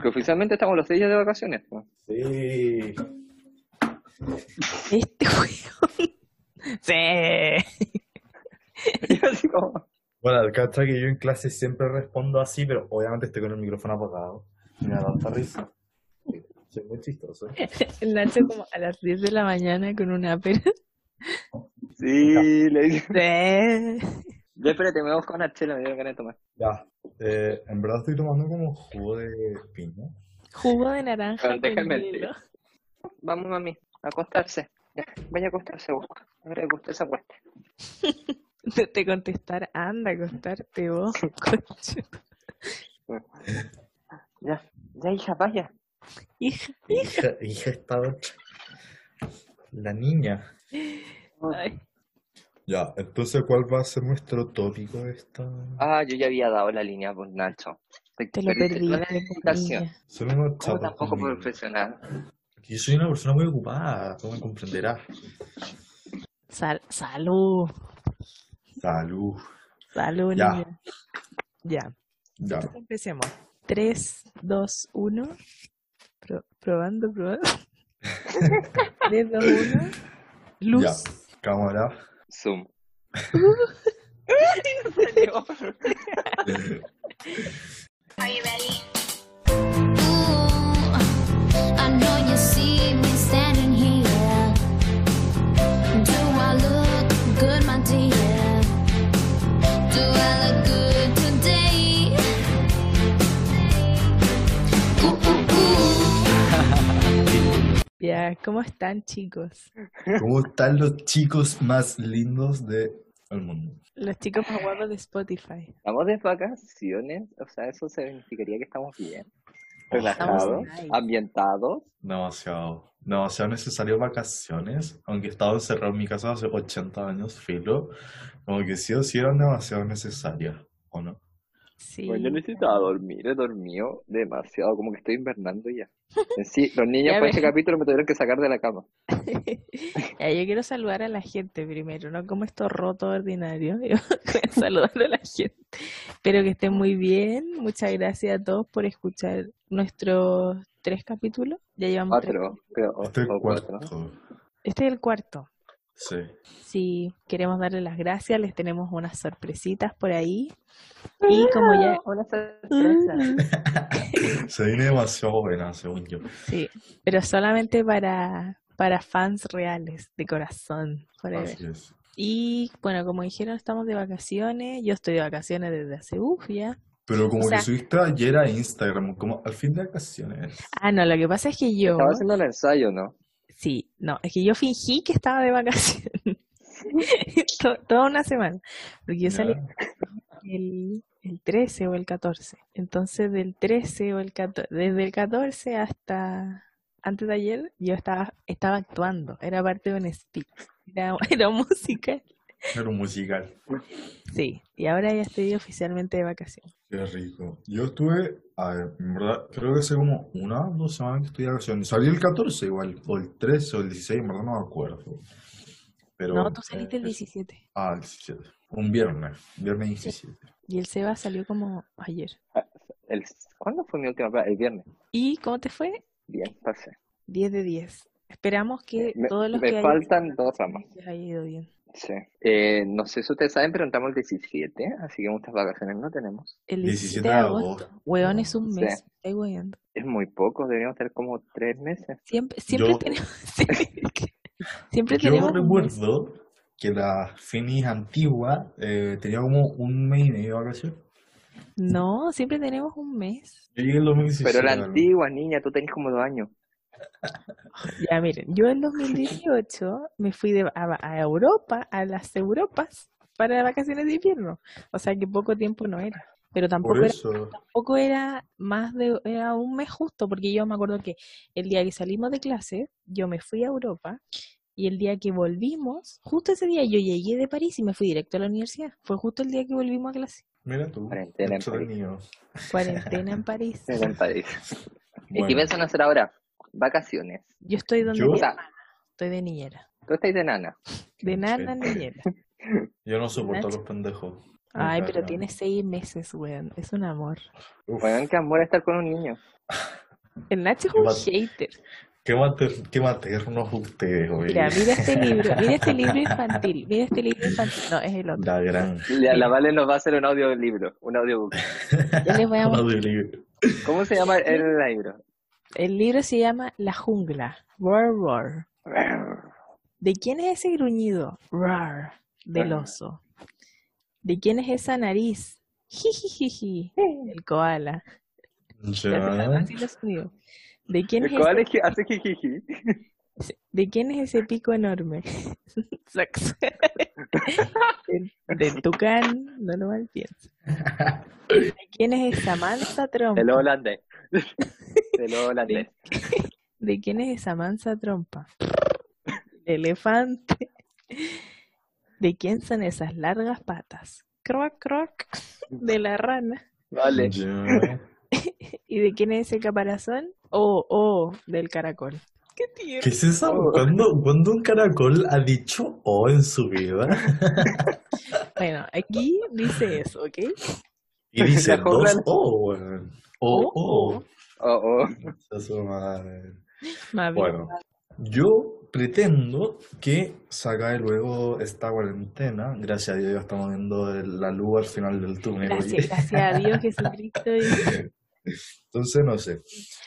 Porque oficialmente estamos los seis días de vacaciones. Sí. Este juego. sí. Y así como, Bueno, el cacha que yo en clase siempre respondo así, pero obviamente estoy con el micrófono apagado. Me da tanta risa. Soy muy chistoso. El Nacho como a las 10 de la mañana con una pera. Sí, le dije. Sí. Ya espérate, me voy a buscar una chela, me dieron ganas de tomar. Ya. Eh, en verdad estoy tomando como jugo de piña. Jugo de naranja Pero con déjame hielo. Vamos, mami, a acostarse. Ya, vaya a acostarse, vos. Ahora que usted se acueste. De te contestar, anda a acostarte vos, concho. Ya, ya, hija, vaya. Hija, Hija, hija esta otra. La niña. ay, Ya, entonces, ¿cuál va a ser nuestro tópico de esta? Ah, yo ya había dado la línea por Nacho. te lo Perdiste toda la perdiste, explicación. niña. Solo una chapa tampoco conmigo. profesional. Yo soy una persona muy ocupada, como me comprenderás. Sal- salud, Salud. salud, Ya. niña. Ya, Ya. entonces empecemos. 3, 2, 1. probando, probando. 3, 2, 1. Luz. Ya. Cámara. Zoom. Are you ready? Ya, ¿cómo están, chicos? ¿Cómo están los chicos más lindos del mundo? Los chicos más guapos de Spotify. Estamos de vacaciones, o sea, eso significaría que estamos bien. Relajados, ambientados. Demasiado. Demasiado necesario vacaciones. Aunque he estado encerrado en mi casa hace 80 años, filo. Como que sí o sí eran demasiado necesarias, ¿o no? Sí. Pues yo necesitaba dormir, he dormido demasiado, como que estoy invernando ya. En Sí, los niños para este capítulo me tuvieron que sacar de la cama. Ya, yo quiero saludar a la gente primero, no como esto roto ordinario. Yo voy a saludar a la gente. Espero que estén muy bien. Muchas gracias a todos por escuchar nuestros tres capítulos. Ya llevamos tres. Cuatro, creo, o- Este o cuatro. Este es el cuarto. Sí. Sí, queremos darle las gracias. Les tenemos unas sorpresitas por ahí. Y como ya. Una sorpresa. Se viene demasiado buena, según yo. Sí, pero solamente para, para fans reales, de corazón. forever. Así es. Y bueno, como dijeron, estamos de vacaciones. Yo estoy de vacaciones desde hace uff ya. Pero como O sea- que subiste ayer a Instagram, como al fin de vacaciones. Ah, no, lo que pasa es que yo. Estaba haciendo el ensayo, ¿no? Sí, no, es que yo fingí que estaba de vacaciones. To- Toda una semana. Porque yo salí el, el 13 o el 14. Entonces, del 13 o el 14, desde el 14 hasta antes de ayer, yo estaba, estaba actuando. Era parte de un speech. Era, era música. Un musical. Sí, y ahora ya estoy oficialmente de vacaciones. Qué rico. Yo estuve, a ver, en verdad, creo que hace como una o dos semanas que estoy de vacaciones. Salí el 14 igual, o el 13 o el 16, en verdad no me acuerdo. Pero, No, tú saliste el eh, eso. 17. Ah, el 17. Un viernes, viernes 17. Y el Seba salió como ayer. El, ¿Cuándo fue mi última prueba? El viernes. ¿Y cómo te fue? Bien, pasé. 10 de 10. Esperamos que Me, todos los me que hayan faltan dos ramas. haya ido bien. Sí. Eh, no sé si ustedes saben, pero entramos el 17, así que muchas vacaciones no tenemos. El 17 17 de agosto. Weón, es un Sí. mes. Estoy weando. Es muy poco, deberíamos tener como tres meses. Siempre, siempre Yo- tenemos. siempre Yo tenemos. un mes. recuerdo que la Finis antigua eh, tenía como un mes y medio de vacaciones. No, siempre tenemos un mes. Yo llegué en 2016. Pero la antigua, niña, tú tenés como dos años. Ya, miren, yo en 2018 me fui de, a, a Europa, a las Europas, para vacaciones de invierno. O sea que poco tiempo no era. Pero tampoco era, tampoco era más de, era un mes justo, porque yo me acuerdo que el día que salimos de clase, yo me fui a Europa y el día que volvimos, justo ese día yo llegué de París y me fui directo a la universidad. Fue justo el día que volvimos a clase. mira tú, Cuarentena en entretenido. Cuarentena en París. En. ¿Y qué piensan hacer ahora? Vacaciones. Yo estoy donde Yo- mi hermana, estoy de niñera. tú estás de nana. De nana niñera. yo no soporto a los pendejos. Ay, pero tiene seis meses, weón. Es un amor. Uf, Weón, qué amor estar con un niño. El Nacho es un mal- hater. qué, mater, qué maternos ustedes, oye. Mira, mira este libro, mira este libro infantil, mira este libro infantil. No, es el otro. La gran. La, la Vale nos va a hacer un audiolibro, un audiobook. Yo les voy a mostrar. Audiolibro. ¿Cómo se llama el libro? El libro se llama La jungla. Roar, roar. ¿De quién es ese gruñido? Roar. Del oso. ¿De quién es esa nariz? Jijijiji. El koala. Ya. ¿De quién es El cual ese, es que hace jijiji. ¿De quién es ese pico enorme? Sax. De- Del tucán, no lo mal pienso. ¿De quién es esa mansa trompa? El holandés. El holandés. ¿De quién es esa mansa trompa? El elefante. ¿De quién son esas largas patas? Croc, croc. De la rana. Vale. ¿Y de quién es ese caparazón? Oh, oh, del caracol. ¿Qué tierno. ¿Qué es eso? ¿Cuándo, cuándo un caracol ha dicho O en su vida? Bueno, aquí dice eso, ¿ok? Y dice dos O. O, Oh, O. oh. Oh, oh. Madre. Más bien. Bueno, yo pretendo que se acabe luego esta cuarentena. Gracias a Dios ya estamos viendo la luz al final del túnel. Gracias, gracias a Dios Jesucristo. Entonces, no sé.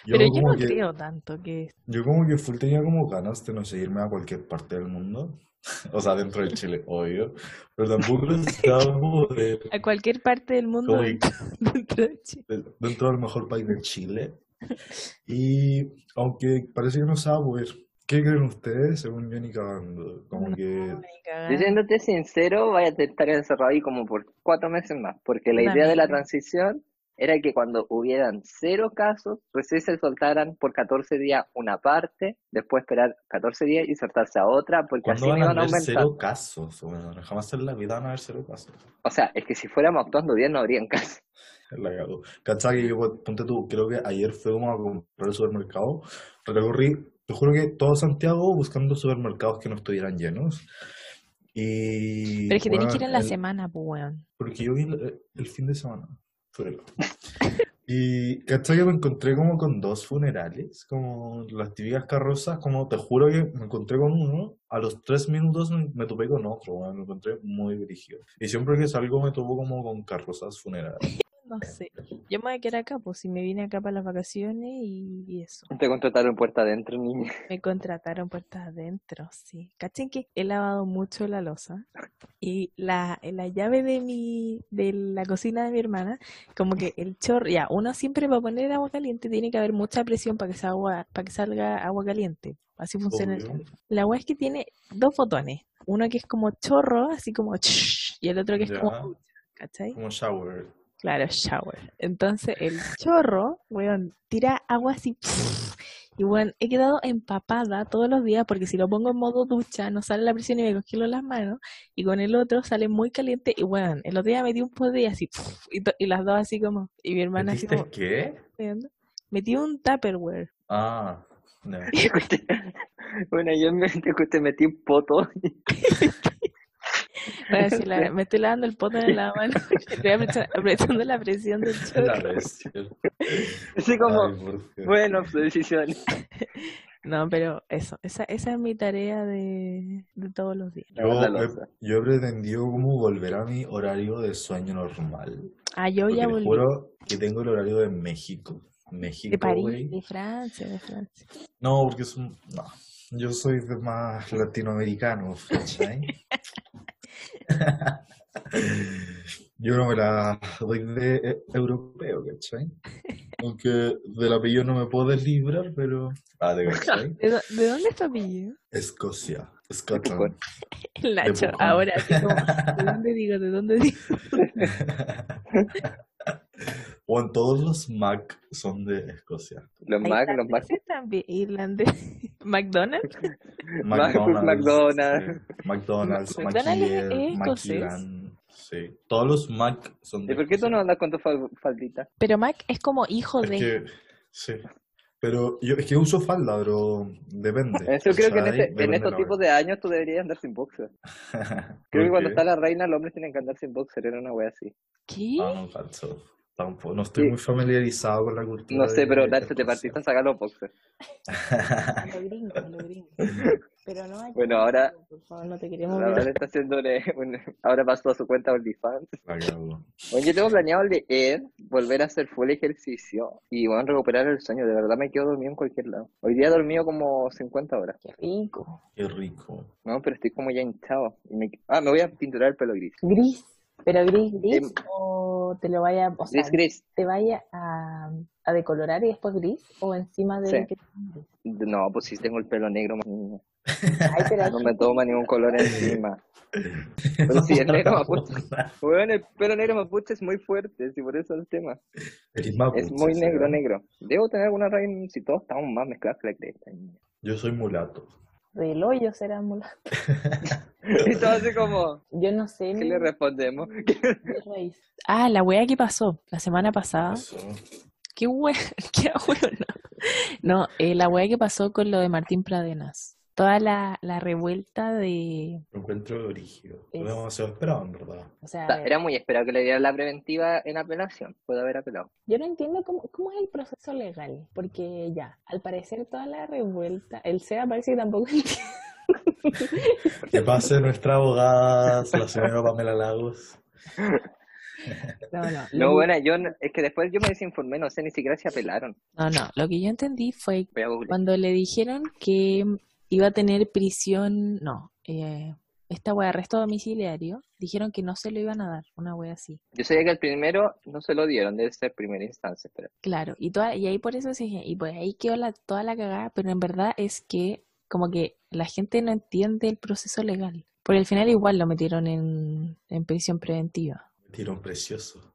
Yo Pero yo como no que, creo tanto que... yo como que full tenía como ganas de no sé, irme a cualquier parte del mundo. O sea, dentro de Chile, obvio. Pero tampoco estaba como de- A cualquier parte del mundo como dentro de Chile. de- dentro del mejor país de Chile. Y aunque parece que no poder. ¿Qué creen ustedes? Según yo ni cagando. Como que No, cagando. Diciéndote sincero, vaya a estar encerrado ahí como por cuatro meses más. Porque la Una idea de la transición era que cuando hubieran cero casos, recién se soltaran por 14 días una parte, después esperar 14 días y saltarse a otra, porque así ¿Cuándo no van a iban haber aumentando. cero casos? Bueno, jamás en la vida van a haber cero casos. O sea, es que si fuéramos actuando bien no habrían casos. La cago. ¿Cachai? Que yo, pues, ponte tú, creo que ayer fue como a comprar el supermercado. Recorrí, te juro que todo Santiago buscando supermercados que no estuvieran llenos. Y. Pero es que tenés que ir bueno, en la el- semana, pues, weón. Porque yo vi el, el fin de semana. Y ¿cachai? que me encontré como con dos funerales, como las típicas carrozas, como te juro que me encontré con uno, a los tres minutos me, topé con otro, me encontré muy brígido. Y siempre que salgo me topo como con carrozas funerarias. No sé. Yo me voy a quedar acá, pues si me vine acá para las vacaciones y, y eso. Te contrataron puerta adentro, niña. Me contrataron puertas adentro, sí. Cachen que he lavado mucho la loza y la, la llave de mi, de la cocina de mi hermana, como que el chorro, ya, uno siempre para poner agua caliente tiene que haber mucha presión para que salga agua, para que salga agua caliente. Así funciona el Obvio. La agua es que tiene dos botones, uno que es como chorro, así como y el otro que es como Ya. ¿cachai? Como shower. Claro, shower. Entonces el chorro, weón, tira agua así. Y bueno, he quedado empapada todos los días porque si lo pongo en modo ducha no sale la presión y me congelo las manos. Y con el otro sale muy caliente. Y bueno, el otro día metí un pote y así. Y, las dos así como. Y mi hermana así ¿Metiste como. qué? Metí un Tupperware. Ah, no. Bueno, yo me, te metí un poto. Bueno, si la- me estoy lavando el poto en la mano. Estoy apretando, la presión del La chorro. bestia. Así como, Ay, bueno, su decisión. No, pero eso. Esa, esa es mi tarea de, de todos los días. Yo, La he- loza. yo he pretendido como volver a mi horario de sueño normal. Ah, yo Porque ya te volví. juro que tengo el horario de México. México, De París, de Francia, de Francia. No, porque es un... No, yo soy de más latinoamericano, ¿cachai? Yo no me la doy de eh, europeo, ¿cachai? Aunque del apellido no me puedo deslibrar, pero... Ah, de ¿cachai? ¿De, dó- de dónde es tu apellido? Escocia. Scotland. El Nacho, ahora ¿de dónde digo? ¿De dónde digo? Bueno, todos los Mac son de Escocia. Los Mac, los Mac. También, irlandés. McDonald's. Mac, McDonald's. sí. McDonald's, McDonald's Sí. Todos los Mac son de ¿Y por qué tú Escocia. no andas con tu fal- faldita? Pero Mac es como hijo Es de. que, sí. Pero yo es que uso falda, pero depende. Yo creo que en, este- en estos tipos de años tú deberías andar sin boxer. Creo que ¿Por cuando está la reina, los hombres tienen que andar sin boxer, era una wea así. ¿Qué? Ah, no, falso. Tampoco, no estoy Sí. muy familiarizado con la cultura. No sé, de pero Nacho, te partiste a sacar los boxers. Lo gringo, lo gringo. Pero no hay Bueno, ahora- Por favor, no te queremos Ahora ver. está haciendo un- un- ahora pasó a su cuenta OnlyFans. Oye, yo tengo planeado leer, volver a hacer full ejercicio y bueno, recuperar el sueño. De verdad me quedo dormido en cualquier lado. Hoy día he dormido como 50 horas, Qué rico. Qué rico. ¿no? Pero estoy como ya hinchado. Y me... Ah, me voy a pinturar el pelo gris. Gris. ¿Pero gris, gris? Em, ¿O te lo vaya, o sea, Gris, gris. te vaya a, a decolorar y después gris? ¿O encima de Sí. que No, pues sí tengo el pelo negro, más niña. Ay, pero No me toma ningún color encima. Pero sí, el negro mapuche. Bueno, el pelo negro mapuche es muy fuerte, sí, por eso es el tema. Mapuche, Es muy negro, ¿será? negro. Debo tener alguna raíz, si todos estamos más mezclados que la cresta. Yo soy mulato. Del hoyo será mulato. Y todo así como, Yo no sé ¿qué ni le respondemos? Ah, la wea que pasó la semana pasada. Eso. Qué wea, qué bueno. No, eh, la wea que pasó con lo de Martín Pradenas. Toda la, la revuelta de, Lo encuentro brígido. Es- Lo demasiado esperado, en verdad. o sea, ver, Era muy esperado que le dieran la preventiva en apelación. Puede haber apelado. yo no entiendo cómo, cómo es el proceso legal, porque ya, al parecer toda la revuelta, el SEA parece que tampoco entiende. Que pase nuestra abogada, la señora Pamela Lagos. No, no, No, lo, bueno, yo no- es que después yo me desinformé, no sé ni siquiera si apelaron. no, no, lo que yo entendí fue cuando le dijeron que iba a tener prisión, no, eh, esta wea, arresto domiciliario, dijeron que no se lo iban a dar, una wea así. Yo sabía que el primero no se lo dieron, debe ser primera instancia, pero Claro, y toda, y ahí por eso se y pues ahí quedó la, toda la cagada, pero en verdad es que como que la gente no entiende el proceso legal. Porque al final igual lo metieron en, en prisión preventiva. Tirón precioso.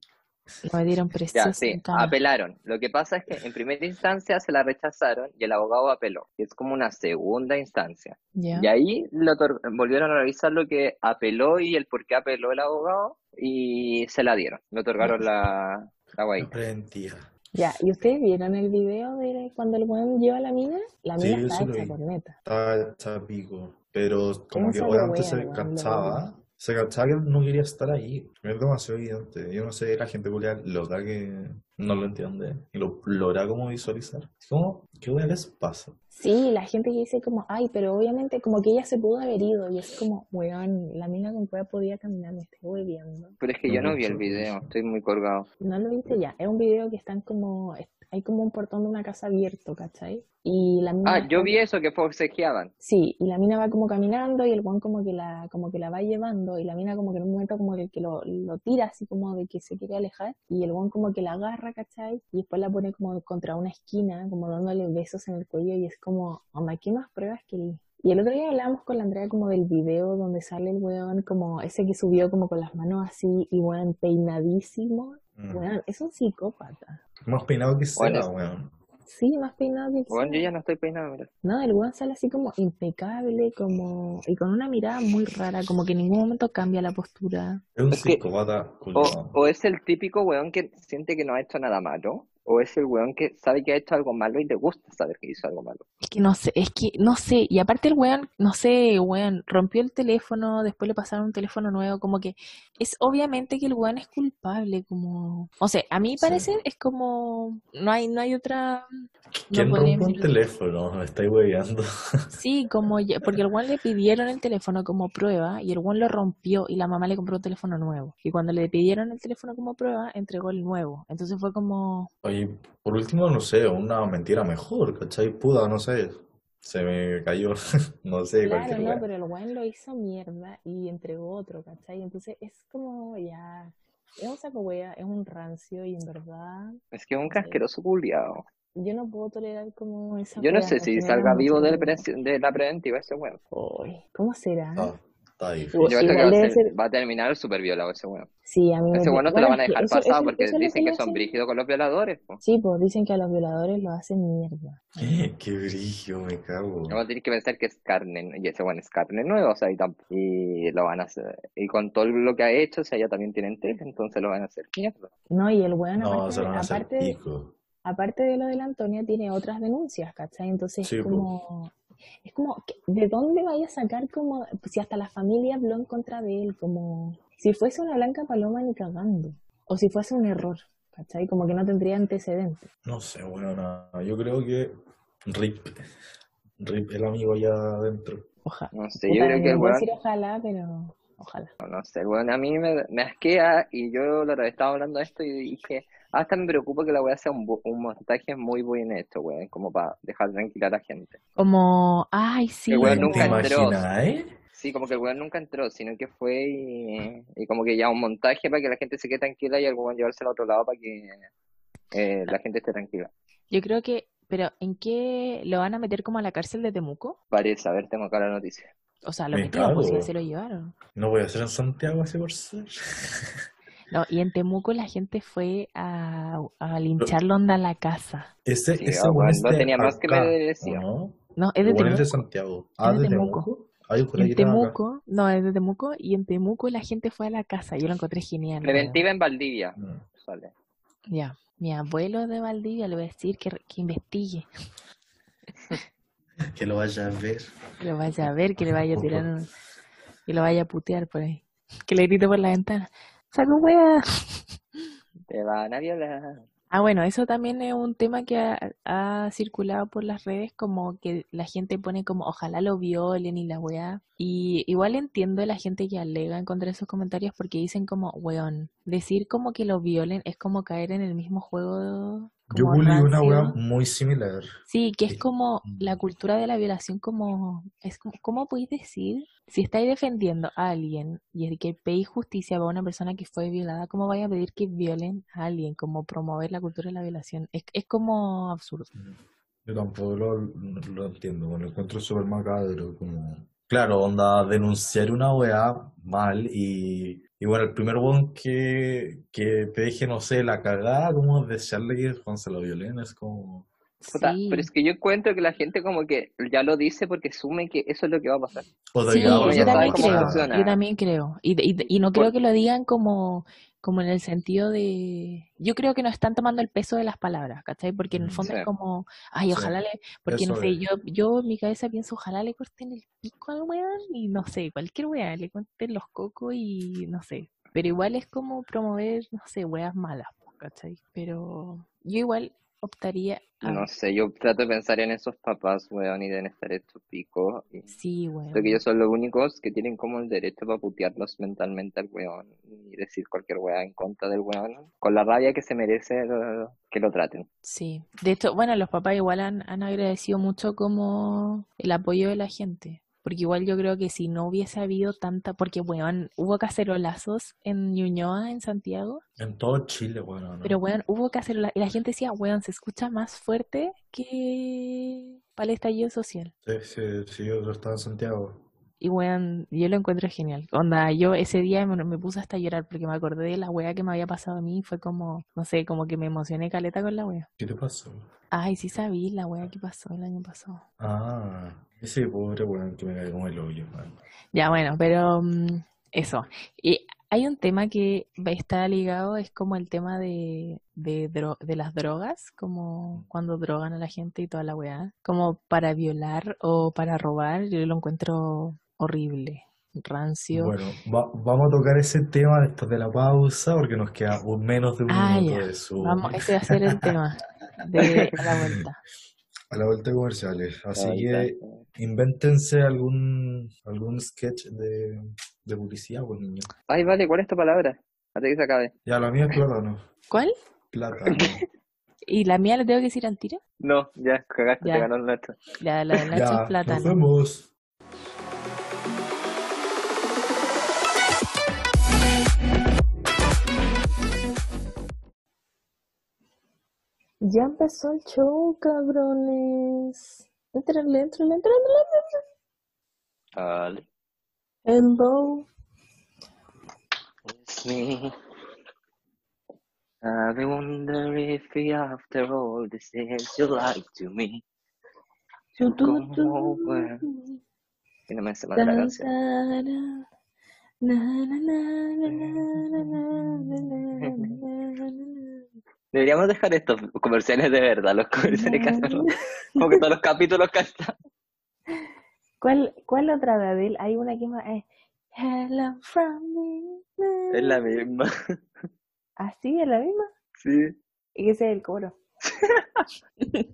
Lo metieron ya, precioso sí, apelaron. Lo que pasa es que en primera instancia se la rechazaron y el abogado apeló. Es como una segunda instancia. ¿Ya? Y ahí lo volvieron a revisar lo que apeló y el por qué apeló el abogado y se la dieron. Le otorgaron la, la. Preventiva. Ya, ¿y ustedes vieron el video de cuando el buen lleva a la mina? La Sí, mina yo está sí lo hecha vi. por neta. Estaba hecha pico. Pero como no que obviamente wea, se weón, cachaba. Se cachaba que no quería estar ahí. Es demasiado evidente. Yo no sé, la gente culia loca que no lo entiende. Y lo logra como visualizar. Es como, ¿qué wea les pasa? Sí, la gente que dice como, ay, pero obviamente como que ella se pudo haber ido. Y es como, weón, la mina con cueva podía caminar, me estoy viendo. Pero es que yo No no vi el video, estoy muy colgado. ¿No lo viste ya? Es un video que están como, hay como un portón de una casa abierto, ¿cachai? Y la mina Ah, yo como- vi eso que forcejeaban. Sí, y la mina va como caminando y el guan como que la, como que la va llevando y la mina como que en un momento como que, que lo, lo tira así como de que se quiere alejar y el guan como que la agarra, ¿cachai? Y después la pone como contra una esquina, como dándole besos en el cuello y es como, mamá, ¿qué más pruebas que. Y el otro día hablábamos con la Andrea como del video donde sale el weón como ese que subió como con las manos así y weón peinadísimo. Mm. Weón, es un psicópata. Más peinado que Bueno. weón. Sí, más peinado que Bueno, yo ya no estoy peinado, mira. No, el weón sale así como impecable, como y con una mirada muy rara, como que en ningún momento cambia la postura. Es un Es que- psicópata O, o es el típico weón que siente que no ha hecho nada malo, o es el weón que sabe que ha hecho algo malo y le gusta saber que hizo algo malo. Es que no sé, es que no sé, y aparte el weón, no sé, weón, rompió el teléfono, después le pasaron un teléfono nuevo, como que es obviamente que el weón es culpable, como, o sea, a mi Sí. parecer es como, no hay, no hay otra, no ¿Quién rompe un teléfono? Me estáis hueveando. Sí, como ya- porque el weón le pidieron el teléfono como prueba y el weón lo rompió y la mamá le compró un teléfono nuevo. Y cuando le pidieron el teléfono como prueba, entregó el nuevo. Entonces fue como, Oye, por último, no sé, una mentira mejor, ¿cachai? Puda, no sé. Se me cayó, no sé, claro, cualquier no, wea. pero el weón lo hizo mierda y entregó otro, ¿cachai? Entonces es como ya, es un saco wea, es un rancio y en verdad Es que es un casqueroso culiao. yo no puedo tolerar como esa Yo no wea, sé si salga vivo de la, pre- de la preventiva ese weón. ¿Cómo será? Ah, está difícil. Igual Yo creo que va a, debe ser- ser- va a terminar súper violado ese weón. Sí, a mí me Ese weón no te lo bueno, van a dejar eso- pasado eso- porque eso lo dicen que son brígidos con los violadores. po. Sí, pues dicen que a los violadores los hacen mierda. Qué brillo, me cago. Luego tienes que pensar que es carne, y ese weón es carne nueva, o sea, y, y lo van a hacer. Y con todo lo que ha hecho, o sea, ya también tienen tele, entonces lo van a hacer mierda. No, y el weón No, aparte, se lo van a hacer aparte, de lo de la Antonia, tiene otras denuncias, ¿cachai? Entonces Sí, es po. Es como, ¿de dónde vaya a sacar como, si hasta la familia habló en contra de él, como, si fuese una blanca paloma ni cagando, o si fuese un error, ¿cachai? Como que no tendría antecedentes. No sé, bueno, no, yo creo que Rip, Rip, el amigo allá adentro. Ojalá. No sé, Puta, yo creo que el decir ojalá, pero ojalá. no sé, weón a mí me, me asquea y yo la estaba hablando de esto y dije, hasta me preocupa que la weá sea un, un montaje muy bien hecho, weón, como para dejar tranquila a la gente. Como, ay, sí, El weón nunca ¿Te entró. eh? Sí, como que el weón nunca entró, sino que fue y, y como que ya un montaje para que la gente se quede tranquila y el weón llevárselo a otro lado para que eh, la gente esté tranquila. yo creo que, pero ¿en qué lo van a meter como a la cárcel de Temuco? Parece, a ver, tengo acá la noticia. O sea, lo Me metieron, pues ya se lo llevaron. No voy a ser en Santiago así por ser. No, y en Temuco la gente fue a, a lincharlo onda a la casa. Ese, Sí, ese bueno, es no tenía más que. ¿o no? No, es de weón es de Temuco. Santiago. Ah, Es de de Temuco. Temuco. Ah, En acá. Temuco, no, es de Temuco, y en Temuco la gente fue a la casa. Yo lo encontré genial. Preventiva en Valdivia. Mm. Sale. Ya, mi abuelo de Valdivia le voy a decir que, que investigue, Que lo vaya a ver. que lo vaya a ver, que le vaya a tirar un- que lo vaya a putear por ahí. Que le grite por la ventana. ¡Saco wea! Te van a violar. Ah, bueno, eso también es un tema que ha, ha circulado por las redes, como que la gente pone como ojalá lo violen y la weá. Y igual entiendo a la gente que alega en contra de esos comentarios porque dicen como, weón, decir como que lo violen es como caer en el mismo juego Yo publiqué una weá muy similar. Sí, que es Sí. como Mm. la cultura de la violación, como, es como, ¿cómo podéis decir? Si estáis defendiendo a alguien y es que pedís justicia para una persona que fue violada, ¿cómo vais a pedir que violen a alguien? Como promover la cultura de la violación. Es, es como absurdo. Yo tampoco lo, lo entiendo, lo encuentro súper macabro, como... Claro, onda, denunciar una weá mal y, y bueno, el primer weón que, que te deje, no sé, la cagada, como desearle que Juan se lo violen, es como... Puta, Sí, pero es que yo encuentro que la gente como que ya lo dice porque asume que eso es lo que va a pasar. Sí, que va a como yo también creo, yo también creo. Y, y, no creo que lo digan como, como en el sentido de... Yo creo que no están tomando el peso de las palabras, ¿cachai? Porque en el fondo es como, ay, Sí, ojalá le... Porque no sé, es. yo, yo en mi cabeza pienso, ojalá le corten el pico al weón y no sé, cualquier weón, le corten los cocos y no sé. Pero igual es como promover, no sé, weas malas, pues, ¿cachai? Pero yo igual optaría a... No sé, yo trato de pensar en esos papás, weón, y deben estar estos picos. Y Sí, creo que weón. ellos son los únicos que tienen como el derecho para putearlos mentalmente al weón y decir cualquier weá en contra del weón, con la rabia que se merece que lo traten. Sí, de hecho, bueno, los papás igual han, han agradecido mucho como el apoyo de la gente, porque igual yo creo que si no hubiese habido tanta, porque weón, hubo cacerolazos en Ñuñoa, en Santiago, En todo Chile, ¿no? pero weón, hubo cacerolazos, y la gente decía, weón, se escucha más fuerte que para el estallido social. Sí, sí, sí, yo estaba en Santiago. Y weón, yo lo encuentro genial. Onda, yo ese día me, me puse hasta a llorar porque me acordé de la wea que me había pasado a mí, fue como, no sé, como que me emocioné caleta con la wea. ¿Qué te pasó? Ay, sí sabí la wea que pasó el año pasado. Ah, ese pobre weón que me cae como el hoyo, man. Ya, bueno, pero mm, eso. Y hay un tema que está ligado, es como el tema de, de, dro- de las drogas, como cuando drogan a la gente y toda la weá, como para violar o para robar, yo lo encuentro horrible, rancio. Bueno, va- vamos a tocar ese tema después de la pausa porque nos queda menos de un Ah, minuto ya. de su... Vamos, ese va a ser el tema de la vuelta. A la vuelta de comerciales. Así que invéntense algún algún sketch de, de publicidad, pues niño. Ay, vale, ¿cuál es tu palabra? Hasta que se acabe. Ya, la mía es plátano. ¿Cuál? Plátano. ¿Y la mía le tengo que decir al tiro? No, ya, cagaste, Ya. te ganó el nuestro. La, la del Nacho es Ya, nos plátano. vemos. Ya empezó el show, cabrones. Entrale, entrale, entrale, Vale. Hello. It's me. I wonder if after all this is you like to me. Come over. Y no me más la canción. Na, na, na, na, na, na, na, na, na, na, na, na. Deberíamos dejar estos comerciales de verdad, los comerciales que hacemos. Como que todos los capítulos que están. ¿Cuál, cuál otra de Adele? Hay una que más es Hello from me. Es la misma. ¿Así es la misma? Sí. Y que ese es el coro.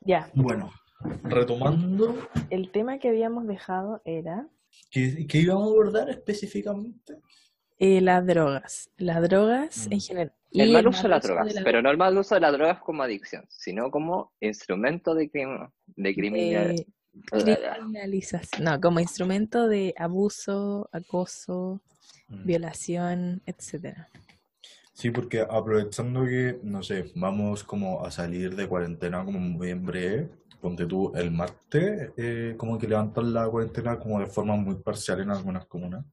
ya, Bueno, retomando, el tema que habíamos dejado era ¿qué, qué íbamos a abordar específicamente? eh, las drogas. Las drogas Mm. en general. El mal uso de las drogas, la- pero no el mal uso de las drogas como adicción, sino como instrumento de crimen, de criminal. eh, criminalización. No, como instrumento de abuso, acoso, Mm. violación, etcétera. Sí, porque aprovechando que, no sé, vamos como a salir de cuarentena como muy en breve, ponte tú el martes, eh, como que levantan la cuarentena como de forma muy parcial en algunas comunas.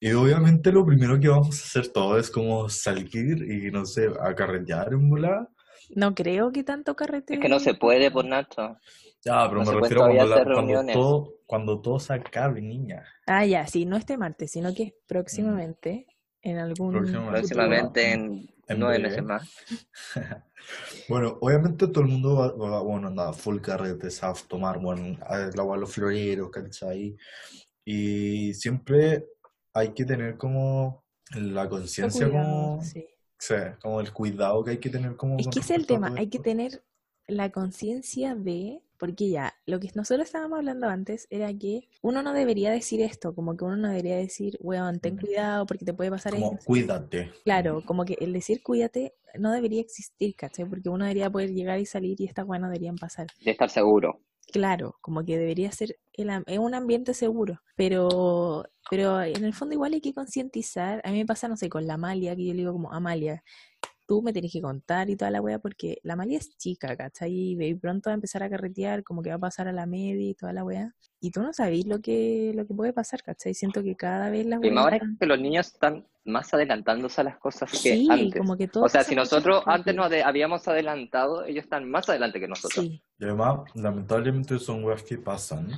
Y obviamente lo primero que vamos a hacer todos es como salir y, no sé, a carretear en. No creo que tanto carrete. Es que no se puede, por Nacho. Ya, pero No me se refiero cuando, la- cuando todo, cuando todo se acabe, niña. Ah, ya, sí, no este martes, sino que próximamente, en algún Próximamente. Próximamente en En nueve breve. meses más. Bueno, obviamente todo el mundo va, va- bueno, anda full carrete, sabe tomar, bueno, a- el agua a los floreros, ¿cachai? Y siempre hay que tener como la conciencia cuidado, como, sí. sí, como el cuidado que hay que tener como Es que ese es el tema, hay que tener la conciencia de, porque ya, lo que nosotros estábamos hablando antes era que uno no debería decir esto, como que uno no debería decir, weón, ten Mm. cuidado porque te puede pasar Como esto. cuídate. Claro, como que el decir cuídate no debería existir, ¿cachai? Porque uno debería poder llegar y salir y estas weas no deberían pasar. De estar seguro. Claro, como que debería ser el, un ambiente seguro, pero, pero en el fondo igual hay que concientizar. A mí me pasa, no sé, con la Amalia, que yo le digo como, Amalia, tú me tienes que contar y toda la wea, porque la Amalia es chica, ¿cachai? Y ve- pronto va a empezar a carretear, como que va a pasar a la media y toda la wea. Y tú no sabes lo que, lo que puede pasar, ¿cachai? Siento que cada vez las weas ahora que los niños están más adelantándose a las cosas que Sí, antes. como que todo O sea, si nosotros antes nos habíamos adelantado, ellos están más adelante que nosotros. Sí, Y además, lamentablemente son weas que pasan.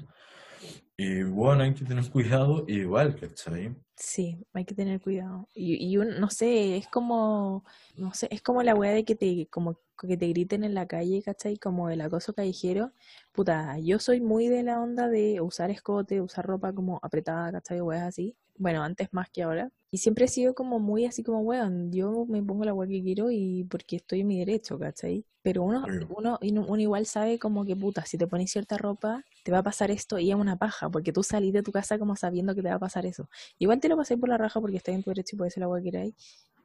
Y bueno, hay que tener cuidado igual, ¿cachai? Sí, hay que tener cuidado. Y, y un- no sé, es como, no sé, es como la weá de que te, como que te griten en la calle, ¿cachai? Como el acoso callejero. Puta, yo soy muy de la onda de usar escote, usar ropa como apretada, ¿cachai? Weas así. Bueno, antes más que ahora. Y siempre he sido como muy así como, weón, yo me pongo la weá que quiero y porque estoy en mi derecho, ¿cachai? Pero uno, uno, uno igual sabe como que, puta, si te pones cierta ropa, te va a pasar esto y es una paja, porque tú salís de tu casa como sabiendo que te va a pasar eso. Igual te lo pasé por la raja porque estás en tu derecho y puedes hacer la weá que queráis.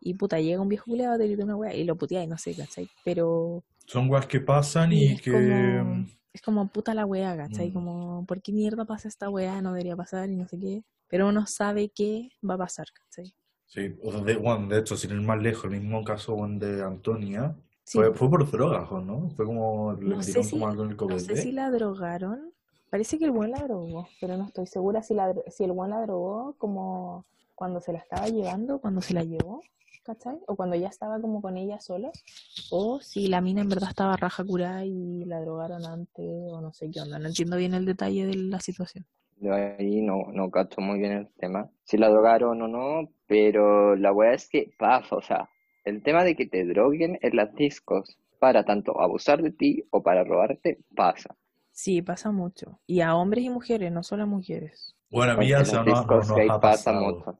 Y puta, llega un viejo culiado, te grita una weá y lo puteáis, no sé, ¿cachai? Pero Son weas que pasan y que... como, es como puta la weá, ¿cachai? Mm. Como, ¿por qué mierda pasa esta weá? No debería pasar y no sé qué. Pero uno sabe qué va a pasar, ¿cachai? Sí, o sea, de, bueno, de hecho, sin ir más lejos, el mismo caso bueno, de Antonia, Sí, fue, fue por drogas, ¿o no? Fue como, le No sé si- algo en el no sé si la drogaron. Parece que el buen la drogó, pero no estoy segura si, la, si el buen la drogó como cuando se la estaba llevando, cuando se la llevó, ¿cachai? O cuando ya estaba como con ella sola, o si la mina en verdad estaba raja curada y la drogaron antes, o no sé qué onda. No entiendo bien el detalle de la situación. Yo ahí no, no cacho muy bien el tema. Si la drogaron o no, pero la weá es que pasa, o sea, el tema de que te droguen en las discos para tanto abusar de ti o para robarte, pasa. Sí, pasa mucho. Y a hombres y mujeres, no solo a mujeres. Bueno, a mí ya no, no pasa mucho.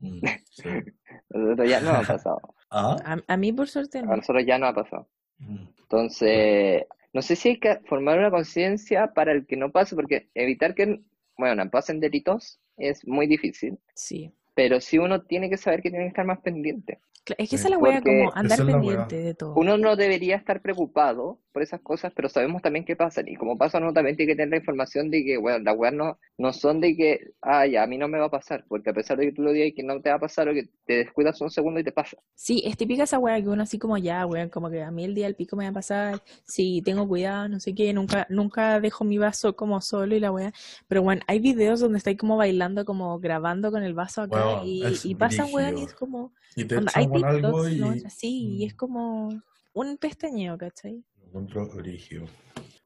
Sí. Mm. A nosotros ya no ha pasado. ¿Ah? A, a mí, por suerte, A no. nosotros ya no ha pasado. Mm. Entonces, no sé si hay que formar una conciencia para el que no pase, porque evitar que, bueno, pasen delitos es muy difícil, Sí. pero sí uno tiene que saber que tiene que estar más pendiente. Es que Sí, esa es la porque como andar es pendiente de todo. Uno no debería estar preocupado por esas cosas, pero sabemos también que pasan. Y como pasa, uno también tiene que tener la información de que, bueno, las weas no, no son de que, ah, ya, a mí no me va a pasar, porque a pesar de que tú lo digas y que no te va a pasar o que te descuidas un segundo y te pasa. Sí, es típica esa weá que uno así como ya, weón, como que a mí el día del pico me va a pasar, sí, tengo cuidado, no sé qué, nunca, nunca dejo mi vaso como solo y la weá. Pero bueno, hay videos donde estáis como bailando, como grabando con el vaso acá y, y pasan weón y es como, Y te onda, hay echan con algo TikToks, y... ¿no? así, y es Mm. como un pestañeo, ¿cachai? Encuentro brígido.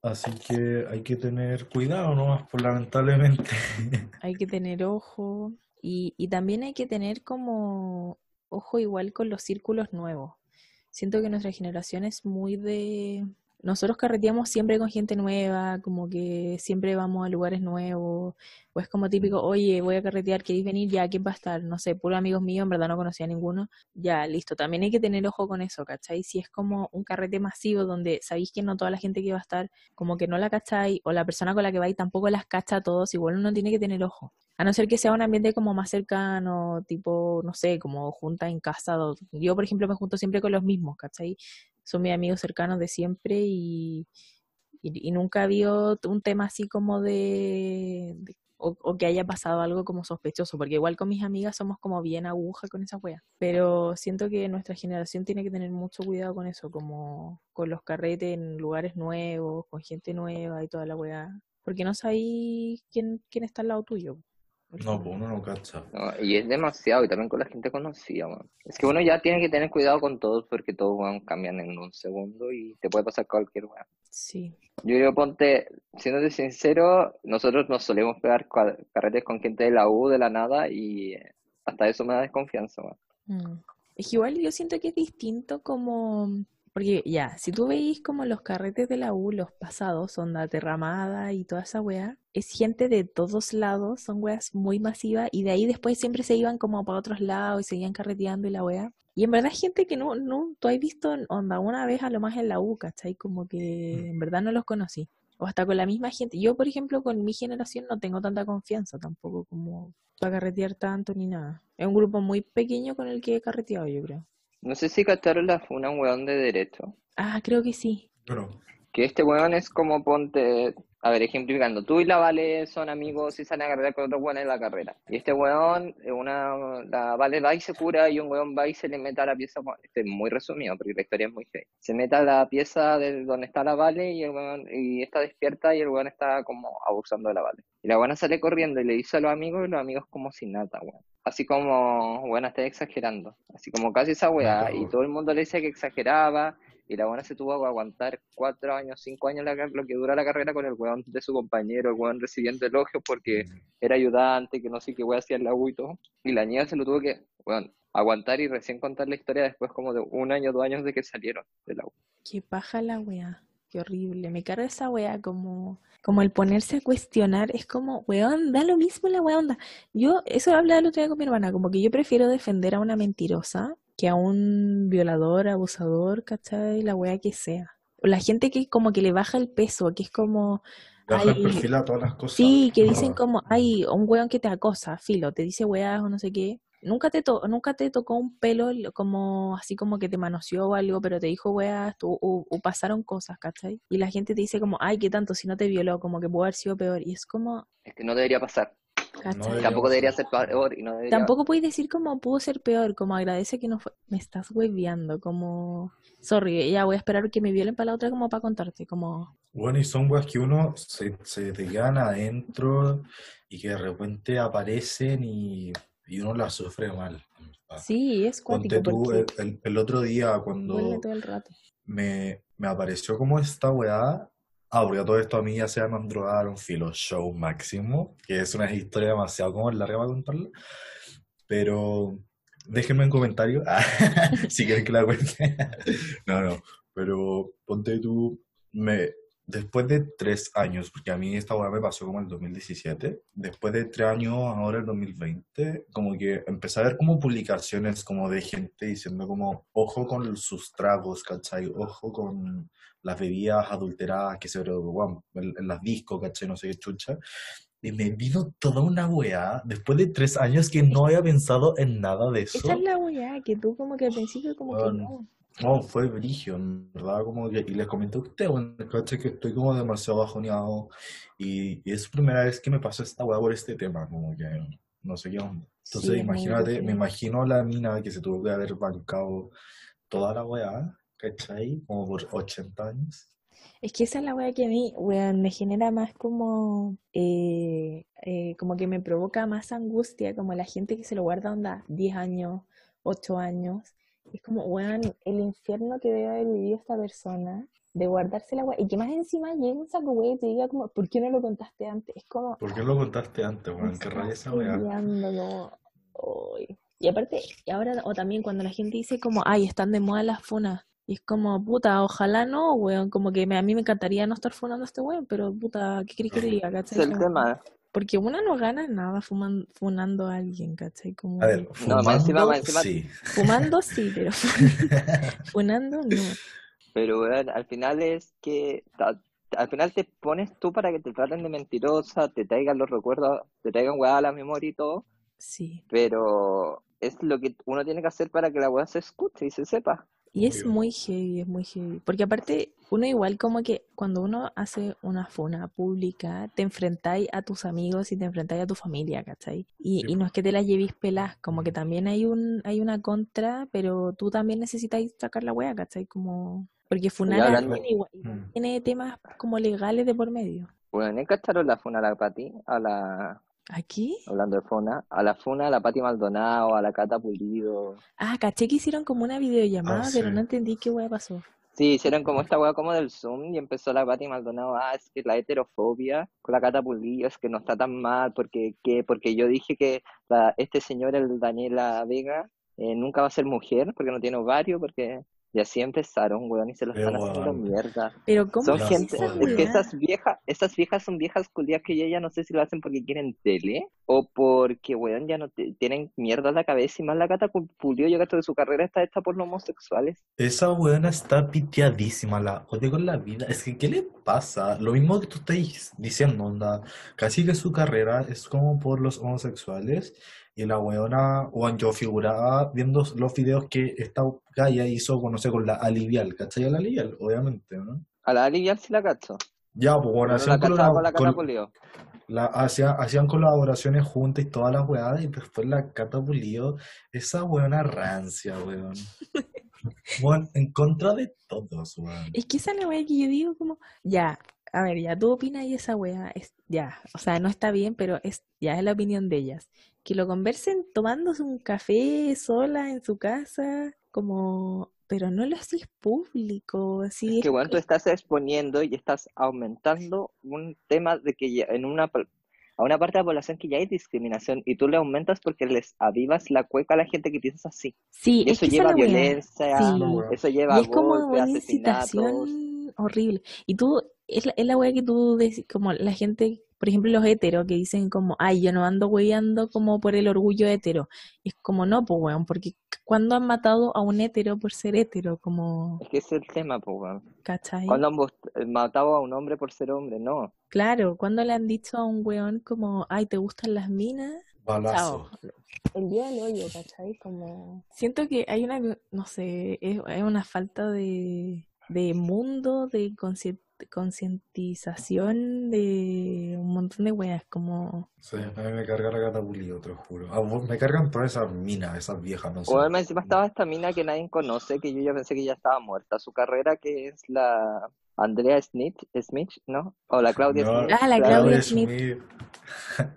Así que hay que tener cuidado, ¿no? Pues lamentablemente. Hay que tener ojo y, y también hay que tener como ojo igual con los círculos nuevos. siento que nuestra generación es muy de... Nosotros carreteamos siempre con gente nueva, como que siempre vamos a lugares nuevos, o es como típico, oye, voy a carretear, ¿queréis venir? Ya, ¿quién va a estar? No sé, puro amigos míos, en verdad no conocía a ninguno. Ya, listo. También hay que tener ojo con eso, ¿cachai? Si es como un carrete masivo donde sabéis que no toda la gente que va a estar, como que no la cacháis, o la persona con la que vais tampoco las cacha a todos, igual uno tiene que tener ojo. A no ser que sea un ambiente como más cercano, tipo, no sé, como junta en casa. Yo, por ejemplo, me junto siempre con los mismos, ¿cachai? Son mis amigos cercanos de siempre y, y, nunca ha habido un tema así como de, o que haya pasado algo como sospechoso, porque igual con mis amigas somos como bien aguja con esa wea. Pero siento que nuestra generación tiene que tener mucho cuidado con eso, como con los carretes en lugares nuevos, con gente nueva y toda la wea. Porque no sabéis quién, quién está al lado tuyo. No, pues uno no cacha. No, y es demasiado, y también con la gente conocida, weón. Es que uno ya tiene que tener cuidado con todos porque todos, weón, cambian en un segundo y te puede pasar cualquier weón. Sí. Yo creo, ponte, siéndote sincero, nosotros nos solemos pegar carretes con gente de la U de la nada y hasta eso me da desconfianza, weón. Mm. Es que igual yo siento que es distinto como... Porque ya, si tú veis como los carretes de la U, los pasados, onda derramada y toda esa wea, es gente de todos lados, son weas muy masivas y de ahí después siempre se iban como para otros lados y seguían carreteando y la wea. Y en verdad gente que no, no, tú has visto onda una vez a lo más en la U, ¿cachai? Como que en verdad no los conocí. O hasta con la misma gente. Yo, por ejemplo, con mi generación no tengo tanta confianza tampoco como para carretear tanto ni nada. Es un grupo muy pequeño con el que he carreteado, yo creo. No sé si cacharon la funa un weón de derecho. Ah, creo que sí. Bueno, Que este weón es como ponte, a ver, ejemplificando, tú y la Vale son amigos y salen a carrerar con otro weón en la carrera. Y este weón, una, la Vale va y se cura y un weón va y se le mete a la pieza, este es muy resumido porque la historia es muy fea. Se mete a la pieza de donde está la Vale y el weón, y está despierta y el weón está como abusando de la Vale. Y la buena sale corriendo y le dice a los amigos y los amigos como sin nada, weón. Así como, bueno, está exagerando. Así como casi esa weá. Y todo el mundo le decía que exageraba. Y la buena se tuvo que aguantar cuatro años, cinco años la lo que dura la carrera con el weón de su compañero, el weón recibiendo elogios porque era ayudante, que no sé qué weón hacía en la U y todo. Y la niña se lo tuvo que, weón, aguantar y recién contar la historia después como de un año, dos años de que salieron de la U. Qué paja la wea. Qué horrible. Me carga esa wea como, como el ponerse a cuestionar. Es como, weón, da lo mismo la wea onda. Yo, eso hablaba el otro día con mi hermana, como que yo prefiero defender a una mentirosa que a un violador, abusador, ¿cachai? La wea que sea. O la gente que como que le baja el peso, que es como, baja el perfil a todas las cosas. Sí, que dicen Ah, como, ay, un weón que te acosa, filo, te dice weas o no sé qué. Nunca te, to- nunca te tocó un pelo lo- como así como que te manoseó o algo, pero te dijo weas o, o pasaron cosas, ¿cachai? Y la gente te dice como, ay, qué tanto, si no te violó, como que pudo haber sido peor. Y es como, Es que no debería pasar. Debería Tampoco debería ser peor y no debería... Tampoco puedes decir como pudo ser peor, como agradece que no fue. Me estás hueviando, como, sorry, ya voy a esperar que me violen para la otra como para contarte, como, Bueno, y son weas que uno se, se te quedan adentro y que de repente aparecen y, y uno las sufre mal. sí, es cuático Ponte tú, porque el, el- el otro día cuando todo el rato. me, me apareció como esta weá. Ah, porque todo esto a mí ya se nos drogaron filo show máximo, que es una historia demasiado como larga para contarla. Pero déjenme en comentarios si quieren que la cuente. No, no, pero ponte tú, me, después de tres años, porque a mí esta weá me pasó como en el 2017, después de tres años, ahora el 2020, como que empecé a ver como publicaciones como de gente diciendo como, ojo con sus tragos, ¿cachai? Ojo con las bebidas adulteradas que se bueno, en, en las discos, ¿cachai? No sé qué chucha. Y me vino toda una weá después de tres años que no había pensado en nada de eso. Esa es la weá, que tú como que al principio como que Bueno. no. No, fue brigio, en verdad, como que, y les comenté a usted, bueno, caché que estoy como demasiado bajoneado y, y es la primera vez que me pasó esta weá por este tema, como que no sé qué onda. Entonces, Sí, imagínate, me imagino la mina que se tuvo que haber bancado toda la weá, ¿cachai? Como por 80 años. Es que esa es la weá que a mí, weón, me genera más como, eh, eh, como que me provoca más angustia, como la gente que se lo guarda onda 10 años, 8 años. Es como, weón, el infierno que debe haber vivido esta persona de guardarse la weá. Y que más encima llegue un saco weá y te diga como, ¿por qué no lo contaste antes? Es como, ¿Por qué lo contaste antes, weón? ¿Qué raya estás esa weá? hueveando, como, uy, Y aparte, y ahora, o también cuando la gente dice como, ay, están de moda las funas. Y es como, puta, ojalá no, weón. Como que me- a mí me encantaría no estar funando a este weón, pero puta, ¿qué querés que te diga, Es el tema. Porque una no gana nada fuman- funando a alguien, ¿cachai? Como, A ver, No, fumando, más encima- más encima- sí. fumando sí, pero funando no. Pero weón, al final es que al final te pones tú para que te traten de mentirosa, te traigan los recuerdos, te traigan weá a la memoria y todo, Sí. pero es lo que uno tiene que hacer para que la weá se escuche y se sepa. Y es muy heavy, es muy heavy. Porque aparte, uno igual como que cuando uno hace una funa pública, te enfrentáis a tus amigos y te enfrentáis a tu familia, ¿cachai? Y, Sí, y no es que te la llevéis pelas, como que también hay un, hay una contra, pero tú también necesitáis sacar la wea, ¿cachai? Como, porque funar a alguien igual, Mm. tiene temas como legales de por medio. Bueno, ¿no cacharon la funa a la Pati? A la, ¿Aquí? hablando de funa, a la funa, a la Pati Maldonado, a la Cata Pulido. Ah, caché que hicieron como una videollamada, Ah, pero no entendí qué wea pasó. Sí, hicieron como esta weá como del Zoom y empezó la Pati Maldonado, ah, es que la heterofobia con la Cata Pulido es que no está tan mal porque, que, porque yo dije que la- este señor, el Daniela Vega, eh, nunca va a ser mujer porque no tiene ovario, porque... Y así empezaron, weón, y se lo están haciendo weón. mierda. Pero ¿cómo Son es gente, esa jodas. es que weá? esas viejas, esas viejas son viejas culias que ya, ya no sé si lo hacen porque quieren tele o porque, weón, ya no te- tienen mierda en la cabeza y más la Cata Pulido, yo gasto de su carrera está hecha por los homosexuales. Esa weona está piteadísima, la odio con la vida. Es que, ¿qué le pasa? Lo mismo que tú estás diciendo, onda. Casi que su carrera es como por los homosexuales. Y la weona, bueno, yo figuraba viendo los videos que esta galla hizo, no sé, con la Alivial, ¿cachai? a La Alivial, obviamente, ¿no? A la Alivial sí la cacho, Ya, pues bueno, hacían, la con la hacía- hacían colaboraciones juntas y todas las weadas, y después la Cata Pulido, esa weona rancia, weón. Weón, en contra de todos, weón. Es que esa es la weá que yo digo como, ya, a ver, ya tú opinas y esa weá es, ya, o sea, no está bien, pero es, ya es la opinión de ellas. Que lo conversen tomándose un café sola en su casa, como, pero no lo haces público, así Es es que, tú estás exponiendo y estás aumentando un tema de que ya en una, a una parte de la población que ya hay discriminación y tú le aumentas porque les avivas la cueca a la gente que piensa así. Sí, Y es eso que lleva weá. violencia, Sí. eso lleva Y es como golpes, una asesinatos. incitación horrible. Y tú, es la, es la wea que tú decís, como la gente, por ejemplo, los heteros que dicen como, ay, yo no ando weyando como por el orgullo hetero. Y es como, no, pues weón, porque cuando han matado a un hetero por ser hetero? Como, Es que ese es el tema, pues, weón. ¿cachai? Cuando han eh, matado a un hombre por ser hombre, no. Claro, cuando le han dicho a un weón como, ay, ¿te gustan las minas? Balazo. El día del hoyo, ¿cachai? Como... Siento que hay una, no sé, es, es una falta de, de mundo, de consci- concientización, de un montón de weas, como... Sí, a mí me carga la te lo juro. A vos me cargan por esas minas, esas viejas, no sé. Encima estaba esta mina que nadie conoce, que yo ya pensé que ya estaba muerta. Su carrera que es la Andrea Smith, Smith, ¿no? O la Claudia No, Smith. Ah, la Claudia- Smith. Smith.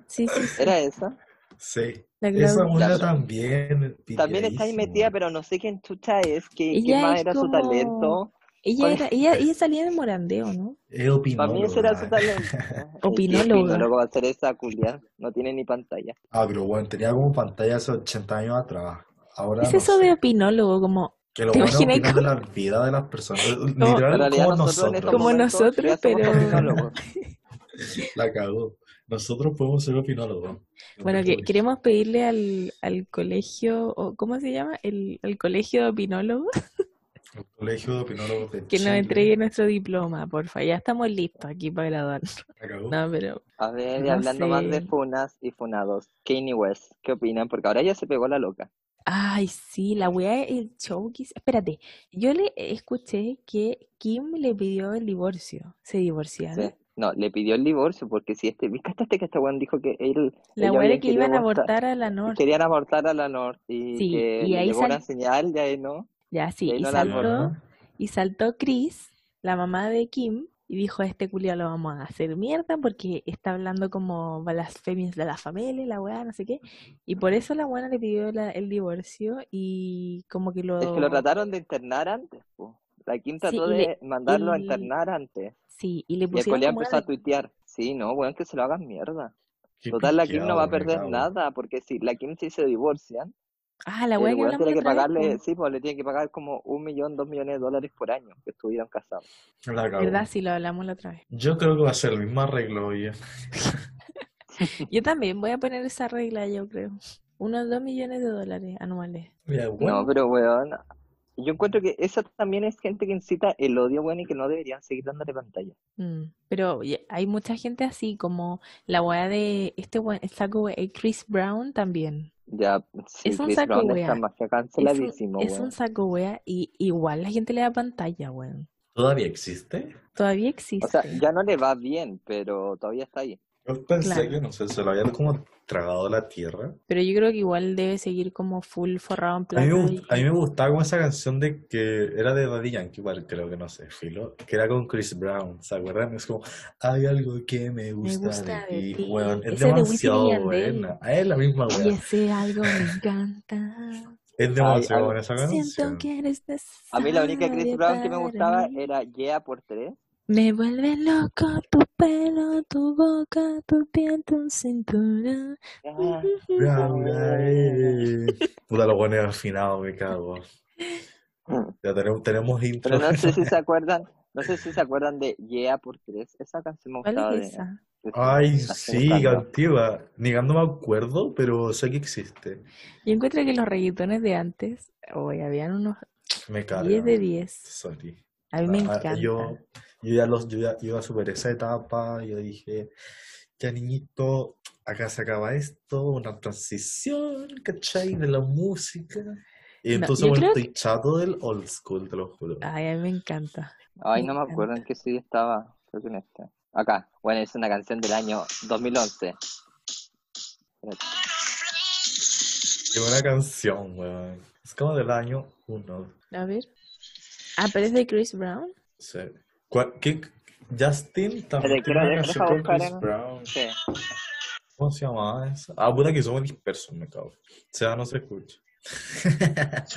Sí, sí, sí. ¿Era esa? Sí. La Esa también. También está ahí metida, pero no sé quién chucha es, que, qué Ella más es era su talento. Ella, era, ella, ella salía en Morandeo, ¿no? Es Para mí ese era su opinóloga. talento. Opinóloga. ¿Qué opinólogo va a ser esa culia? No tiene ni pantalla. Ah, pero bueno, tenía como pantalla hace 80 años atrás. Ahora Es no eso sé. de opinólogo, como... Que lo ¿te bueno opinan como- de la vida de las personas. En Literal, realidad como nosotros Como nosotros, pero-. La cagó. Nosotros podemos ser opinólogos. Bueno, que queremos pedirle al, al colegio, o ¿cómo se llama? El, al colegio de opinólogos, El colegio de opinólogos de que nos Chile. entregue nuestro diploma, porfa. Ya estamos listos aquí para graduarnos. No, pero A ver, y No hablando más de sé. funas y funados, Kanye West, ¿qué opinan? Porque ahora ya se pegó la loca. Ay, sí, la weá, el show que hizo- Espérate, yo le escuché que Kim le pidió el divorcio. ¿Se divorciaron? ¿sí? No, le pidió el divorcio porque si este, ¿viste que este weón dijo que él, La weá era que iban a abortar- a la North. querían abortar a la North y Sí, que y le ahí llegó sal- una señal y ahí no. Ya, sí, y y no saltó, y saltó Chris, la mamá de Kim, y dijo, a este culiao lo vamos a hacer mierda porque está hablando como blasfemias de la familia, la weá, no sé qué. Y por eso la buena le pidió la- el divorcio y como que lo... Es que lo trataron de internar antes, po. La Kim trató y de le- mandarlo a y- internar antes. Sí, y le Y el pusieron culiao como empezó a tuitear. Sí, no, weón, que se lo hagan mierda. Qué Total, la Kim no va a perder nada, porque si la Kim si se divorcian, Ah, la weá que hablamos tiene que vez, pagarle, sí, pues le tiene que pagar como un millón, dos millones de dólares por año que estuvieron casados. La. ¿Verdad? Sí, lo hablamos la otra vez. Yo creo que va a ser el mismo arreglo, oye. Yo también voy a poner esa regla, yo creo. Unos dos millones de dólares anuales. No, bueno, pero weón, yo encuentro que esa también es gente que incita el odio, weón, y que no deberían seguir dándole pantalla. Mm, Pero hay mucha gente así, como la weá de este weón, eh, Chris Brown también. Ya, sí, Es un Chris saco Brown wea. está más que Es un, canceladísimo, es un saco wea y igual la gente le da pantalla, weón. ¿todavía existe? Todavía O sea, existe. ya no le va bien, pero todavía está ahí. Yo pensé Claro. que, no sé, se lo había como tragado la tierra. Pero yo creo que igual debe seguir como full forrado en A mí, me, plata. gust- a mí me gustaba como esa canción de que era de Daddy Yankee, igual creo que no sé, filo, que era con Chris Brown, ¿se acuerdan? Es como, hay algo que me gusta, gusta de de ti, ti. weón, es de y demasiado Yandel. buena. Ah, Es la misma Y weón, ese algo me encanta. es demasiado buena esa Siento canción. que eres A mí la única Chris Brown que me gustaba mí. era Yeah por tres. Me vuelve loco tu pelo, tu boca, tu piel, tu cintura. Ah. Puta, lo bueno afinado, me cago. Ya tenemos, tenemos intro. Pero no sé si se acuerdan, no sé si se acuerdan de Yeah por tres. Esa canción me ¿Cuál gustaba es de, esa? de- Ay, sí, antigua. Ni no me acuerdo, pero sé que existe. Yo encuentro que los reggaetones de antes, hoy habían unos Me 10 carga. de 10. Sorry. A mí me Ah, encanta. Yo, yo ya los, yo ya, yo ya superé esa etapa, yo dije, ya niñito, acá se acaba esto, una transición, ¿cachai? De la música. Y No, entonces yo bueno, estoy chato del old school, te lo juro. Ay, a mí me encanta. Ay, Me no me acuerdo en qué CD estaba. Creo que en este. Acá. Bueno, es una canción del año 2011. Espérate. Qué buena canción, weón. Es como del año uno. A ver. Ah, pero es de Chris Brown. Sí. ¿Cuál- qué- Justin también tiene una canción con Chris en- Brown. Sí. ¿Cómo se llamaba esa? Ah, puta que somos dispersos, me cago. O sea, no se escucha.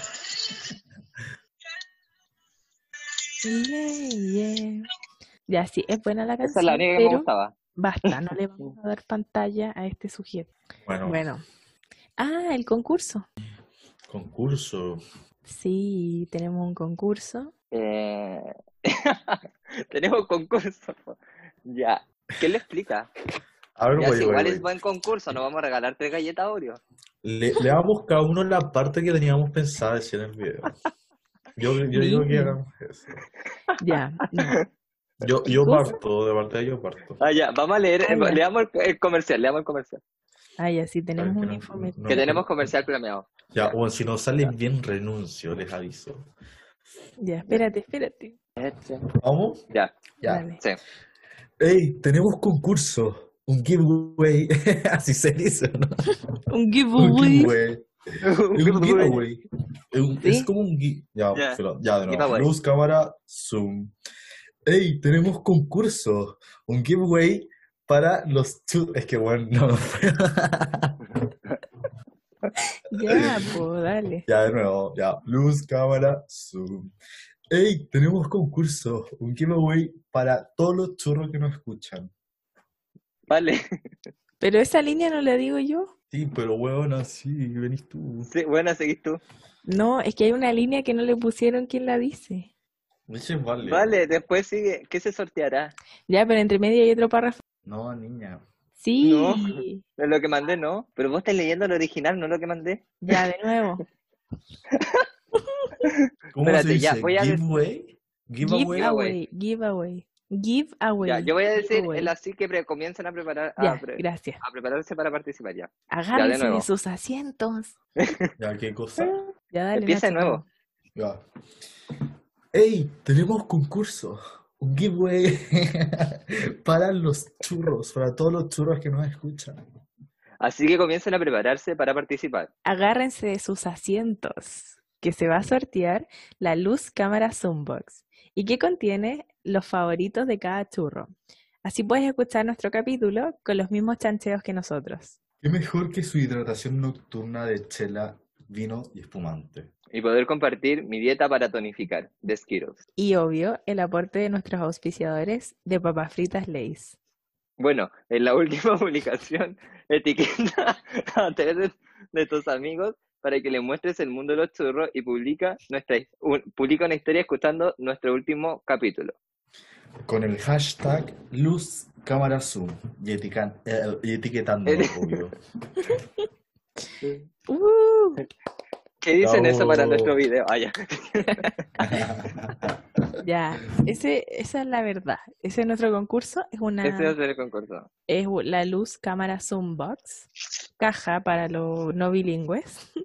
Yeah, yeah. Ya, sí, es buena la Esa es la canción, única que me pero gustaba. basta, no le vamos a dar pantalla a este sujeto. Bueno, Bueno. Ah, el concurso. concurso. Sí, tenemos un concurso. Eh... Tenemos concurso. Ya. ¿Qué le explica? A ver, Ya, voy, si voy, igual voy. es buen concurso, nos vamos a regalar tres galletas Oreo. Le, le damos cada uno la parte que teníamos pensada decir en el video. Yo, yo digo que hagamos eso. Ya, no. Yo, yo parto, de parte de yo parto. Ah, ya, vamos a leer, Ah, eh, leamos el, el comercial, leamos el comercial. Ah, ya, sí, tenemos Ay, un no- informe. no- Que tenemos comercial planeado. Ya, o si no sale bien, renuncio, les aviso. Ya, espérate, espérate. Este. ¿Vamos? Ya, Ya. Dale. sí. Ey, tenemos concurso. Un giveaway. Así se dice, ¿no? Un Un giveaway. giveaway. Es un giveaway. Es un- Es ¿Sí? como un gi- Ya, Ya. pero- ya de nuevo. Giveaway. Luz, cámara, zoom. Ey, tenemos concurso. Un giveaway para los Es que bueno, no. Ya, pues, dale. Ya de nuevo, ya. Luz, cámara, zoom. Ey, tenemos concurso. Un giveaway para todos los churros que nos escuchan. Vale. Pero esa línea no la digo yo. Sí, pero weón, así, venís tú. Sí, bueno, seguís tú. No, es que hay una línea que no le pusieron quién la dice. Ese vale. Vale, después sigue. ¿Qué se sorteará? Ya, pero entre medio hay otro párrafo. No, niña. Sí. No. Es lo que mandé, ¿no? Pero vos estás leyendo el original, no lo que mandé. Ya, de nuevo. ¿Cómo Espérate, se ya, voy a ¿Giveaway? ¿Giveaway? Giveaway. Giveaway. Giveaway. Ya, yo voy a decir giveaway. el así que pre- comiencen a preparar a, Ya, pre- gracias. a prepararse para participar ya. Agárrense de, sus asientos. Ya, ¿qué cosa? Ya, dale. Empieza de nuevo. Ya. ¡Ey! Tenemos concurso. Un giveaway para los churros, para todos los churros que nos escuchan. Así que comiencen a prepararse para participar. Agárrense de sus asientos, que se va a sortear la luz cámara Zoombox y que contiene los favoritos de cada churro. Así puedes escuchar nuestro capítulo con los mismos chancheos que nosotros. Qué mejor que su hidratación nocturna de chela, vino y espumante. Y poder compartir mi dieta para tonificar de Skittles. Y obvio, el aporte de nuestros auspiciadores de papas fritas Lays. Bueno, en la última publicación, etiqueta a tres de, de tus amigos para que le muestres el mundo de los churros y publica nuestra un- publica una historia escuchando nuestro último capítulo. Con el hashtag Luz Cámara Zoom y, eh, y etiquetando, El- obvio. Uh, ¿Qué dicen eso para nuestro video? Ah, ya. ya, ese, esa es la verdad. Ese es nuestro concurso. Es una Ese va a ser el concurso. es la luz cámara zoom box, caja para los no bilingües.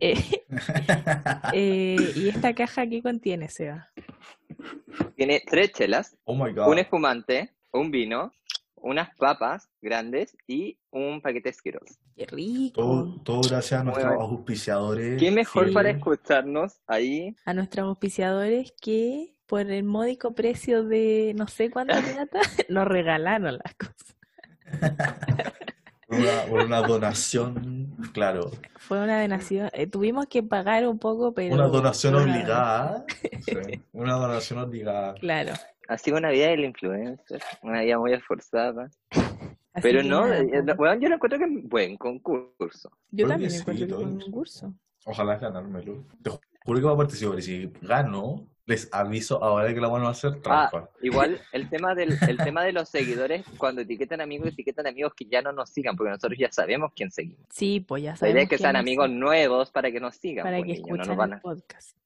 Eh, eh, y esta caja ¿qué contiene, Seba? Tiene tres chelas, Oh my god. un espumante, un vino, unas papas grandes y un paquete de Skittles. Qué rico. Todo, todo gracias a nuestros Bueno. auspiciadores. ¿Qué mejor Sí. para escucharnos ahí? A nuestros auspiciadores que por el módico precio de no sé cuánta plata nos regalaron las cosas. Por una, una donación, claro. Fue una donación, eh, tuvimos que pagar un poco, pero Una donación obligada. Sí, una donación obligada. Claro. Ha sido una vida del influencer, una vida muy esforzada. Así Pero no, nada, eh, bueno, yo lo encuentro que es un buen concurso. yo creo también encuentro sí, que concurso. Ojalá ganármelo. Te juro que va a participar. Y si gano, les aviso ahora que la van a hacer Ah, trampa. igual el tema del el tema de los seguidores, cuando etiquetan amigos, etiquetan amigos que ya no nos sigan, porque nosotros ya sabemos quién seguimos. Sí, pues ya La idea sabemos es que sean amigos sigue, nuevos para que nos sigan. para pues, que no escuchen van el a- podcast.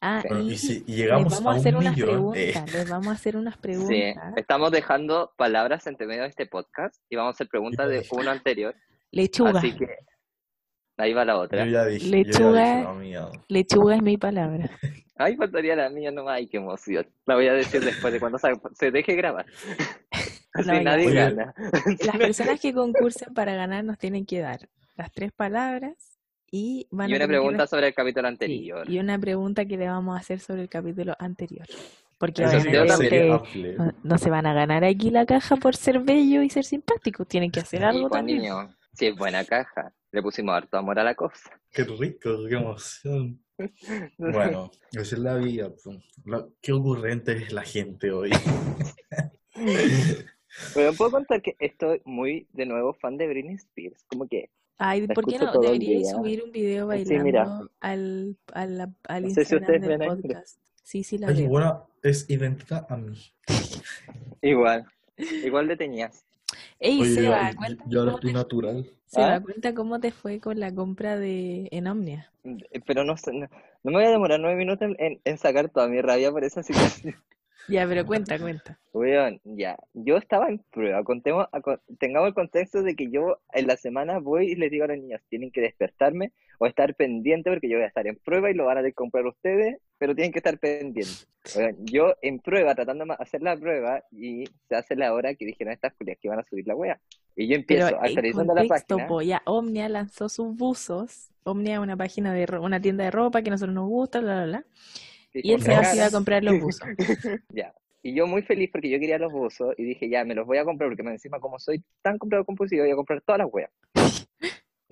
Ah, Bueno, y y si les llegamos vamos a hacer un unas millón, eh, preguntas, les vamos a hacer unas Sí, preguntas. estamos dejando palabras entre medio de este podcast y vamos a hacer preguntas de uno anterior. Lechuga. Así que ahí va la otra. yo ya dije, yo ya Lechuga. dije. Lechuga es mi palabra. Ay, faltaría la mía nomás. Ay, qué emoción. La voy a decir después de cuando se, se deje grabar. Así No, nadie Oye. gana. Las personas que concursen para ganar nos tienen que dar las tres palabras y van Y a una que pregunta sobre el capítulo Sí, anterior. y una pregunta que le vamos a hacer sobre el capítulo anterior. Porque sí, obviamente no, no se van a ganar aquí la caja por ser bello y ser simpático. Tienen que hacer algo pues, también. niño, sí, es buena caja. Le pusimos harto amor a la cosa. Qué rico, qué emoción. Bueno, esa es la vida. qué ocurrente es la gente hoy. Pero puedo contar que estoy muy, de nuevo, fan de Britney Spears. Como que, Ay, ¿por qué no? Debería subir un video Sí, bailando mira. al, al, al No sé si Instagram ustedes del ven ahí, pero- podcast. Sí, sí, la Ay, veo. buena, es idéntica a mí. igual, igual le tenías. Ey, Oye, Seba, yo, cuenta yo ahora estoy natural. Seba, ¿Ah? cuenta cómo te fue con la compra de en Omnia. Eh, Pero no, sé, no, no me voy a demorar nueve minutos en- en sacar toda mi rabia por esa situación. Ya, pero cuenta, cuenta. Weón, ya, yo estaba en prueba, contemos, tengamos el contexto de que yo en la semana voy y les digo a los niños, tienen que despertarme o estar pendiente porque yo voy a estar en prueba y lo van a comprar ustedes, pero tienen que estar pendientes. Weón, yo en prueba, tratando de hacer la prueba y se hace la hora que dijeron estas culias que iban a subir la wea. Y yo Pero empiezo actualizando la página. po, ya Omnia lanzó sus buzos. Omnia es una página de una tienda de ropa que a nosotros nos gusta, bla, bla, bla. Y él se va, a comprar los buzos. Ya. Y yo muy feliz porque yo quería los buzos y dije, ya, me los voy a comprar porque más encima como soy tan comprado compulsivo, voy a comprar todas las weas.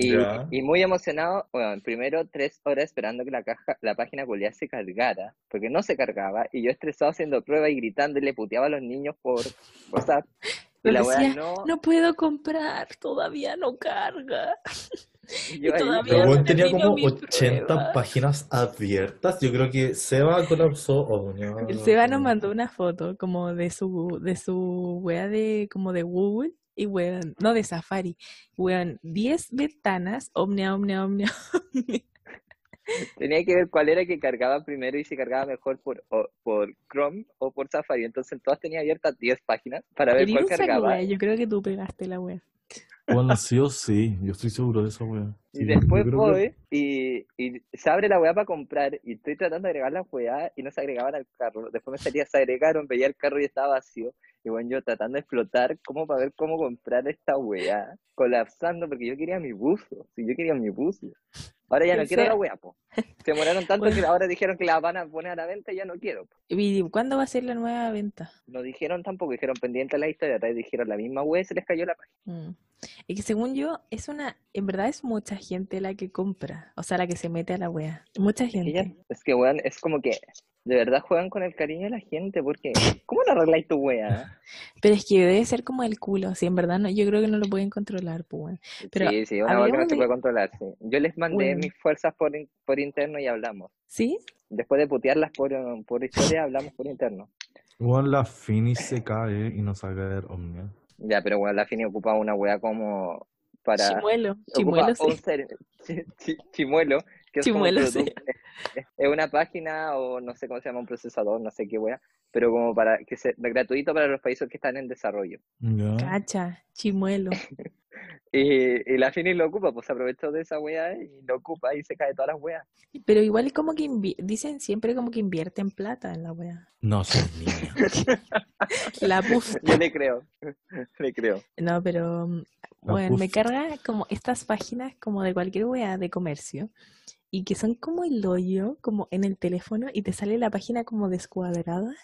Y, muy emocionado, bueno, primero tres horas esperando que la caja, la página culiá se cargara, porque no se cargaba, y yo estresado haciendo prueba y gritando y le puteaba a los niños por WhatsApp. Y la wea decía, no, No puedo comprar, todavía no carga. y yo no weón tenía como mi 80 prueba. páginas abiertas. Yo creo que Seba colapsó. Oh, no. El Seba nos mandó una foto como de su, de su wea de, como de Google y weón, no de Safari, weón, 10 ventanas, omnia, omnia, omnia, omnia. tenía que ver cuál era que cargaba primero y si cargaba mejor por, o- por Chrome o por Safari. Entonces todas tenía abiertas 10 páginas para ver cuál cargaba. wea, Yo creo que tú pegaste la wea. Bueno, sí o sí. Yo estoy seguro de esa wea. Y después voy y, y se abre la weá para comprar y estoy tratando de agregar la weá y no se agregaban al carro. Después me salía, se agregaron, veía el carro y estaba vacío. Y bueno, yo tratando de explotar como para ver cómo comprar esta weá, colapsando porque yo quería mi buzo, si yo quería mi buzo. Ahora ya no quiero la weá, po. Se demoraron tanto Bueno. que ahora dijeron que la van a poner a la venta y ya no quiero. po. ¿Y cuándo va a ser la nueva venta? No dijeron tampoco, dijeron pendiente a la historia, atrás dijeron la misma weá y se les cayó la página. Mm. Y que según yo, es una, en verdad es mucha gente la que compra, o sea, la que se mete a la wea. Mucha gente. es que weón, es como que De verdad juegan con el cariño de la gente, porque ¿cómo no arregláis tu wea? Pero es que debe ser como el culo, si en verdad no, yo creo que no lo pueden controlar, pues bueno. Pero sí, sí, una wea que no se de- puede controlar, sí. Yo les mandé Bueno. mis fuerzas por, in- por interno y hablamos. ¿Sí? Después de putearlas por, por historia, hablamos por interno. Igual la Fini se cae y no sabe caer Omnia. Ya, pero bueno, la Fini ocupa una wea como para... Chimuelo, chimuelo, sí. un ser- chi- chi- chimuelo, que es como un Chimuelo, sí. producto- es, una página o no sé cómo se llama, un procesador, no sé qué wea, pero como para que sea gratuito para los países que están en desarrollo. Cacha, chimuelo. Y, y la Fini lo ocupa, pues se aprovechó de esa wea y lo ocupa y se cae todas las weas. Pero igual es como que dicen siempre como que invierten plata en la wea. No, son niños. La puf. Yo le creo, le creo. No, pero mm, bueno, me carga como estas páginas como de cualquier wea de comercio y que son como el hoyo, como en el teléfono y te sale la página como descuadrada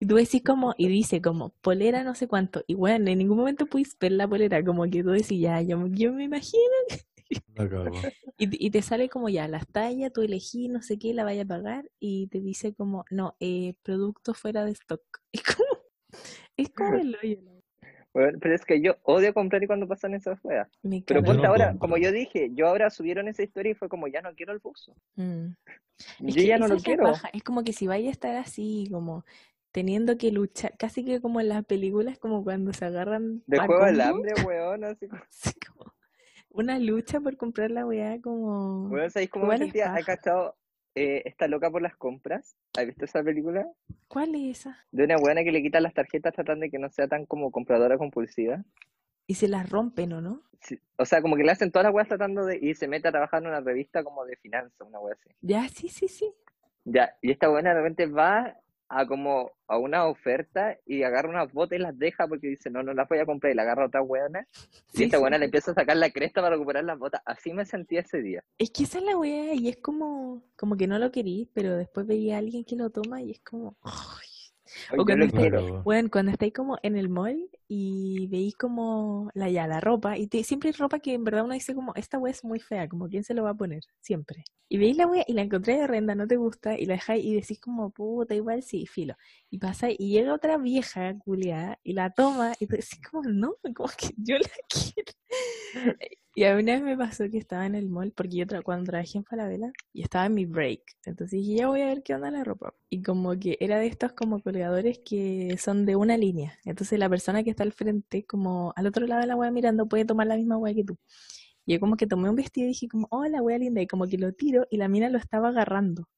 y tú decís como, y dice como polera no sé cuánto y bueno, en ningún momento puedes ver la polera, como que tú decís ya, yo, yo me imagino y te sale como ya las tallas, tú elegí no sé qué, la vaya a pagar y te dice como, no, eh, producto fuera de stock. Es como, es como el hoyo. Bueno, pero es que yo odio comprar y cuando pasan esas weas. Me Pero ponte no ahora, compro. como yo dije, yo ahora subieron esa historia y fue como, ya no quiero el buzo. Mm. Es Yo que ya no lo quiero. paja, Es como que si vaya a estar así, como teniendo que luchar, casi que como en las películas, como cuando se agarran De juego del hambre, weón, así como... una lucha por comprar la weá, como Weón, ¿sabéis cómo me sentía? ¿Has cachado? Eh, está loca por las compras. ¿Has visto esa película? ¿Cuál es esa? De una buena que le quita las tarjetas tratando de que no sea tan como compradora compulsiva. Y se las rompen, ¿o no? Sí, O sea, como que le hacen todas las weas tratando de... Y se mete a trabajar en una revista como de finanzas, una wea así. Ya, sí, sí, sí. Ya, y esta buena de repente va a como a una oferta y agarra unas botas y las deja porque dice, no, no las voy a comprar y la agarra otra buena. Y Sí, esta sí. buena le empieza a sacar la cresta para recuperar las botas. Así me sentí ese día. Es que esa es la weá y es como, como que no lo querís, pero después veía a alguien que lo toma y es como, ay. Ay, O cuando estáis-. Bueno, cuando estáis como en el mall y veis como la ya la ropa, y te- siempre hay ropa que en verdad uno dice como, esta wea es muy fea, como quién se lo va a poner, siempre. Y veis la wea y la encontráis de renda, no te gusta, y la dejáis y decís como, puta, igual sí, filo. Y pasa, y llega otra vieja culiada y la toma, y tú decís como, no, como que yo la quiero. Y a una vez me pasó que estaba en el mall, porque yo tra- cuando trabajé en Falabella, y estaba en mi break. Entonces dije, ya voy a ver qué onda la ropa. Y como que era de estos como colgadores que son de una línea. Entonces la persona que está al frente, como al otro lado de la wea mirando, puede tomar la misma wea que tú. Y yo como que tomé un vestido y dije como, oh, la wea linda. Y como que lo tiro y la mina lo estaba agarrando.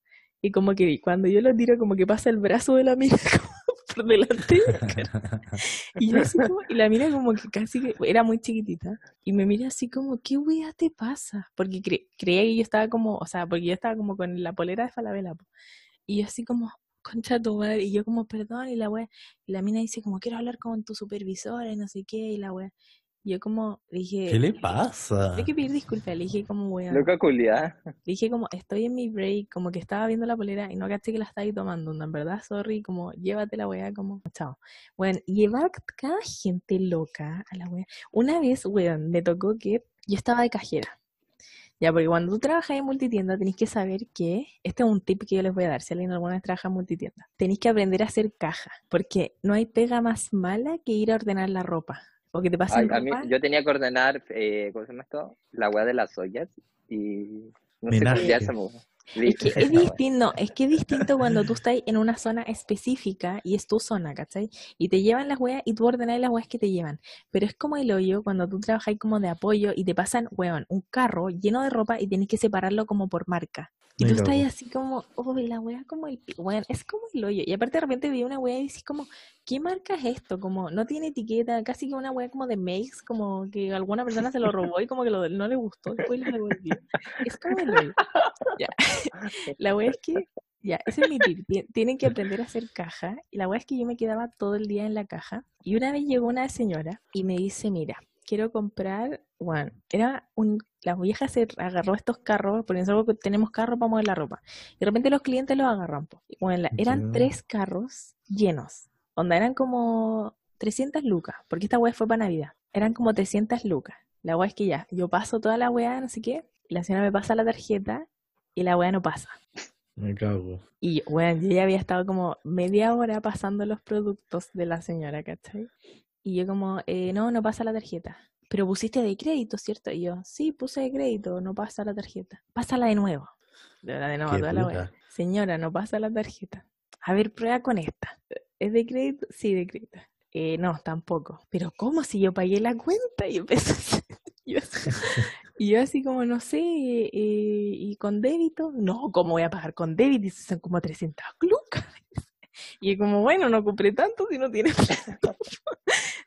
Y como que cuando yo lo tiro, como que pasa el brazo de la mina por delante. Y yo así como, y la mina como que casi que, era muy chiquitita, y me mira así como, ¿qué wea te pasa? Porque cre- creía que yo estaba como, o sea, porque yo estaba como con la polera de Falabella, po. y yo así como, concha tu madre, y yo como, perdón, y la wea, y la mina dice como, quiero hablar con tu supervisora, y no sé qué, y la wea, y yo como, dije, ¿Qué le pasa? Hay que pedir disculpas, le dije como, wea, Loca culiada. le dije como, estoy en mi break, como que estaba viendo la polera y no caché que la estaba ahí tomando, en verdad, sorry, como, llévate la weá, como, chao. Bueno, llevar cada gente loca a la weá. Una vez, weón, me tocó que yo estaba de cajera. Ya, porque cuando tú trabajas en multitienda tenés que saber que, este es un tip que yo les voy a dar, si alguien alguna vez trabaja en multitienda, tenéis que aprender a hacer caja, porque no hay pega más mala que ir a ordenar la ropa. O que te Ay, pasen a mí, ropa. yo tenía que ordenar, eh, ¿cómo se llama esto? La wea de las ollas y no sé Menaje. cómo ya se Es que es distinto, es que es distinto cuando tú estás en una zona específica y es tu zona, ¿cachai? Y te llevan las weas y tú ordenas las weas que te llevan. Pero es como el hoyo cuando tú trabajas como de apoyo y te pasan, weón, un carro lleno de ropa y tienes que separarlo como por marca. Y tú estás así como, oh, y la wea como el, weón, es como el hoyo. Y aparte de repente vi una wea y dices como, ¿qué marca es esto? Como, no tiene etiqueta, casi que una wea como de Makes, como que alguna persona se lo robó y como que lo- no le gustó, después lo devolvió. Es como el hoyo. Ya. La wea es que, ya, ese es mi tip. Tien- Tienen que aprender a hacer caja. Y la wea es que yo me quedaba todo el día en la caja. Y una vez llegó una señora y me dice, mira, quiero comprar, bueno, era un, la vieja se agarró estos carros, porque nosotros tenemos carros para mover la ropa. Y de repente los clientes los agarran. po. Bueno, la- eran tres carros llenos. Onda, eran como 300 lucas, porque esta wea fue para Navidad. Eran como 300 lucas. La wea es que ya, yo paso toda la wea, no sé qué, y la señora me pasa la tarjeta y la wea no pasa. Me cago. Y bueno, yo ya había estado como media hora pasando los productos de la señora, ¿cachai? Y yo como, eh, no, no pasa la tarjeta. Pero pusiste de crédito, ¿cierto? Y yo, sí, puse de crédito, no pasa la tarjeta. Pásala de nuevo. De verdad, de nuevo, toda la wea. Señora, no pasa la tarjeta. A ver, prueba con esta. ¿Es de crédito? Sí, de crédito. Eh, no, tampoco. Pero ¿cómo si yo pagué la cuenta? Y empecé yo y yo así como, no sé, eh, ¿y con débito? No, ¿cómo voy a pagar con débito? Y son como 300 lucas. Y como, bueno, no compré tanto si no tiene plata.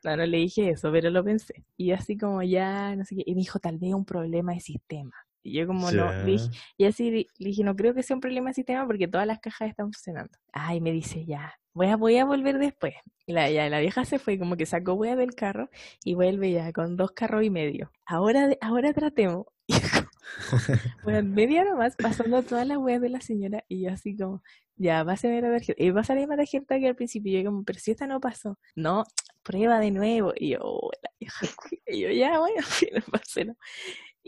No, no le dije eso, pero lo pensé. Y así como ya, no sé qué. Y me dijo, tal vez un problema de sistema. Y yo como no, dije, y así le dije, no creo que sea un problema de sistema porque todas las cajas están funcionando. Ay, me dice, ya, voy a, voy a volver después. Y la, ya, la vieja se fue, como que sacó hueá del carro y vuelve ya con dos carros y medio. Ahora, de- ahora tratemos. Y bueno, media hora más pasando todas las weas de la señora y yo así como, ya, pásame la tarjeta. Y va a salir la tarjeta que al principio yo como, pero si esta no pasó. No, prueba de nuevo. Y yo. Y yo, ya, bueno, filo, páselo.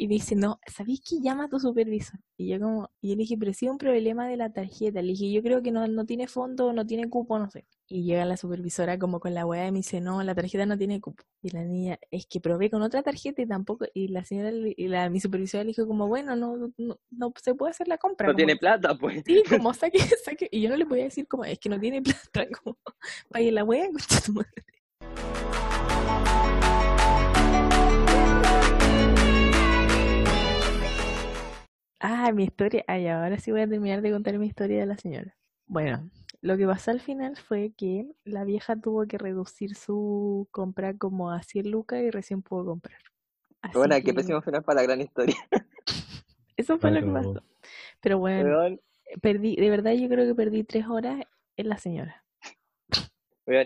Y dice, no, ¿sabéis que llama a tu supervisor? Y yo como, y yo le dije, pero si es un problema de la tarjeta. Le dije, yo creo que no, no tiene fondo, no tiene cupo, no sé. Y llega la supervisora como con la weá y me dice, no, la tarjeta no tiene cupo. Y la niña, es que probé con otra tarjeta y tampoco, y la señora, y la, mi supervisora le dijo como, bueno, no, no, no se puede hacer la compra. No como, tiene plata, pues. Sí, como saque, saque. Y yo no le podía decir como, es que no tiene plata, como, pague la concha tu madre. Ah, mi historia. Ay, ahora sí voy a terminar de contar mi historia de la señora. Bueno, lo que pasó al final fue que la vieja tuvo que reducir su compra como a 100 lucas y recién pudo comprar. Así Bueno, qué que pésimo final para la gran historia. eso fue lo que pasó. Pero bueno, perdí, de verdad yo creo que perdí tres horas en la señora.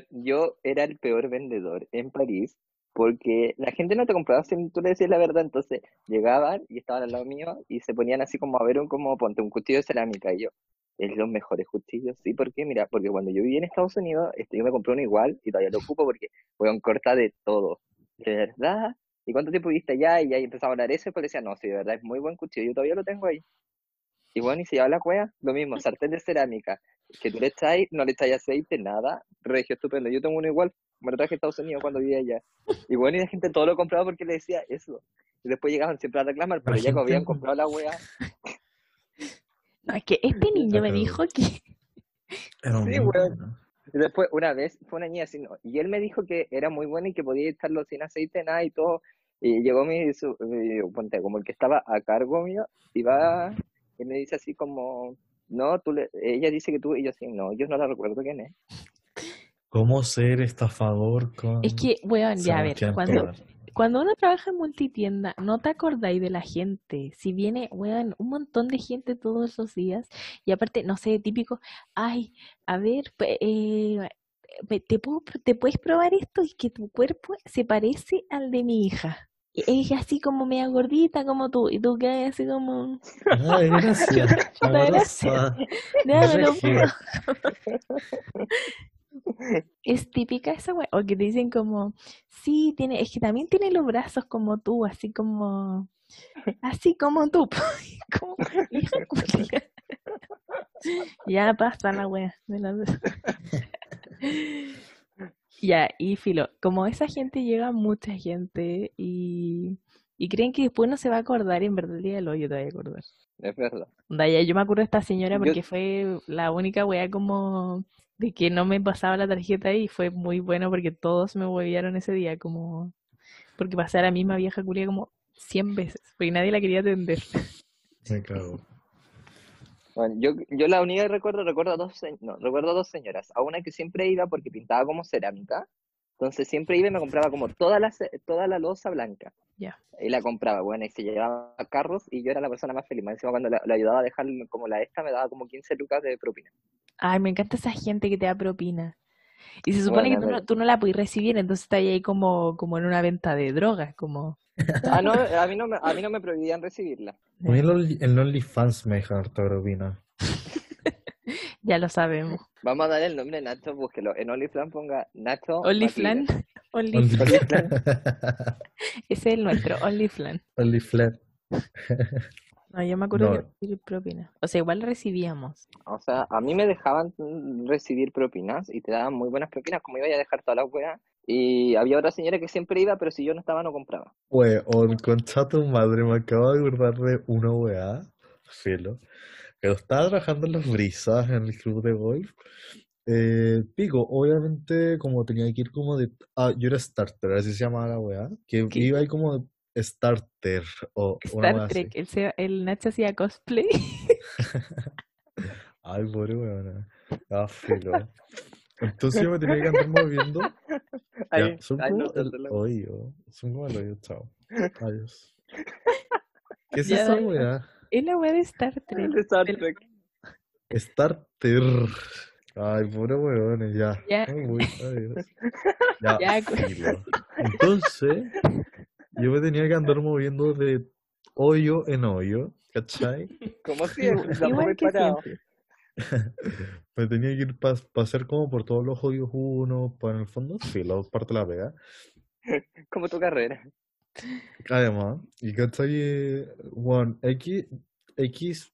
yo era el peor vendedor en París porque la gente no te compraba si tú le decías la verdad, entonces llegaban y estaban al lado mío y se ponían así como a ver un, como, ponte, un cuchillo de cerámica y yo, es los mejores cuchillos, ¿sí? ¿Por qué? Mira, porque cuando yo viví en Estados Unidos, este, yo me compré uno igual y todavía lo ocupo porque, weón, corta de todo, de verdad. ¿Y cuánto tiempo viviste allá? Y ahí empezaba a hablar eso y pues decía, no, sí, de verdad es muy buen cuchillo, yo todavía lo tengo ahí. Y bueno, y se lleva la cueva, lo mismo, sartén de cerámica, que tú le echáis, no le echáis aceite, nada, regio, estupendo. Yo tengo uno igual, me lo traje a Estados Unidos cuando vivía allá. Y bueno, y la gente todo lo compraba porque le decía eso. Y después llegaban siempre a reclamar, pero La ya que habían comprado la wea, No, es que este niño me dijo que Era Sí, weón. bueno. Y después, una vez, fue una niña así, ¿no? y él me dijo que era muy bueno y que podía echarlo sin aceite, nada y todo. Y llegó mi, su- mi- ponte, como el que estaba a cargo mío, y va, y me dice así como, no, tú le, ella dice que tú, y yo así, no, yo no la recuerdo quién es. ¿Cómo ser estafador con Es que, weón, ya a ver, cuando, cuando uno trabaja en multitienda, no te acordáis de la gente. Si viene, weón, un montón de gente todos los días, y aparte, no sé, típico, ay, a ver, pe- eh, te, puedo, te puedes probar esto y que tu cuerpo se parece al de mi hija. Y Es así como media gordita como tú, y tú quedas así como, Ay, gracias. Gracias. Es típica esa wea. O que te dicen como, sí, tiene, es que también tiene los brazos como tú, así como, así como tú. como. Ya pasa la wea. ya, y filo, como esa gente llega mucha gente y, y creen que después no se va a acordar y en verdad el día del hoyo te va a acordar. Es verdad. Yo me acuerdo de esta señora Yo- porque fue la única wea como de que no me pasaba la tarjeta y fue muy bueno porque todos me huevearon ese día como porque pasé a la misma vieja culia como 100 veces porque nadie la quería atender. Me cago. Bueno, yo, yo la única que recuerdo, recuerdo a dos, no, recuerdo a dos señoras. A una que siempre iba porque pintaba como cerámica. Entonces siempre iba y me compraba como toda la, toda la loza blanca. Ya. Y la compraba, bueno, y se llevaba carros y yo era la persona más feliz. Más encima cuando la, la ayudaba a dejar como la esta, me daba como 15 lucas de propina. Ay, me encanta esa gente que te da propina. Y se supone Bueno, que tú no, tú no la puedes recibir, entonces estás ahí como, como en una venta de drogas, como... Ah, no, a mí no me, a mí no me prohibían recibirla. A mí el Only- el OnlyFans me deja harta propina. Ya lo sabemos. Vamos a dar el nombre de Nacho, búsquelo. En OnlyFans ponga Nacho OnlyFlan. OnlyFlan. Ese es el nuestro, OnlyFlan. OnlyFlan. No, yo me acuerdo No. que recibir propina. O sea, igual recibíamos. O sea, a mí me dejaban recibir propinas y te daban muy buenas propinas, como iba a dejar todas las weas. Y había otra señora que siempre iba, pero si yo no estaba, no compraba. Weón, concha tu madre, me acabo de acordar de una weá, filo, que estaba trabajando en las brisas en el club de golf. Eh, pico, obviamente, como tenía que ir como de. Ah, yo era starter, así se llamaba la weá. Que ¿Qué? iba ahí como de starter o una Star así. Trek, el, el Nacho hacía cosplay. Ay, pobre weona. Ah, filo. Entonces yo me tenía que andar moviendo. Ya, Ahí, son ahí como no, el no, no. oído. Son como el oído, chao. Adiós. ¿Qué es Ya, esa ya. weá? Es la wea de Star Trek. De Star Trek. Starter. Ay, pobre weones, ya. Ya. Voy, adiós. Ya, Ya. Entonces, yo me tenía que andar moviendo de hoyo en hoyo, ¿cachai? Como siempre, Igual he que parado. siempre. Me tenía que ir para hacer como por todos los hoyos uno, para en el fondo, filo, parte de la pega. Como tu carrera. Además, y cachai, bueno, X, X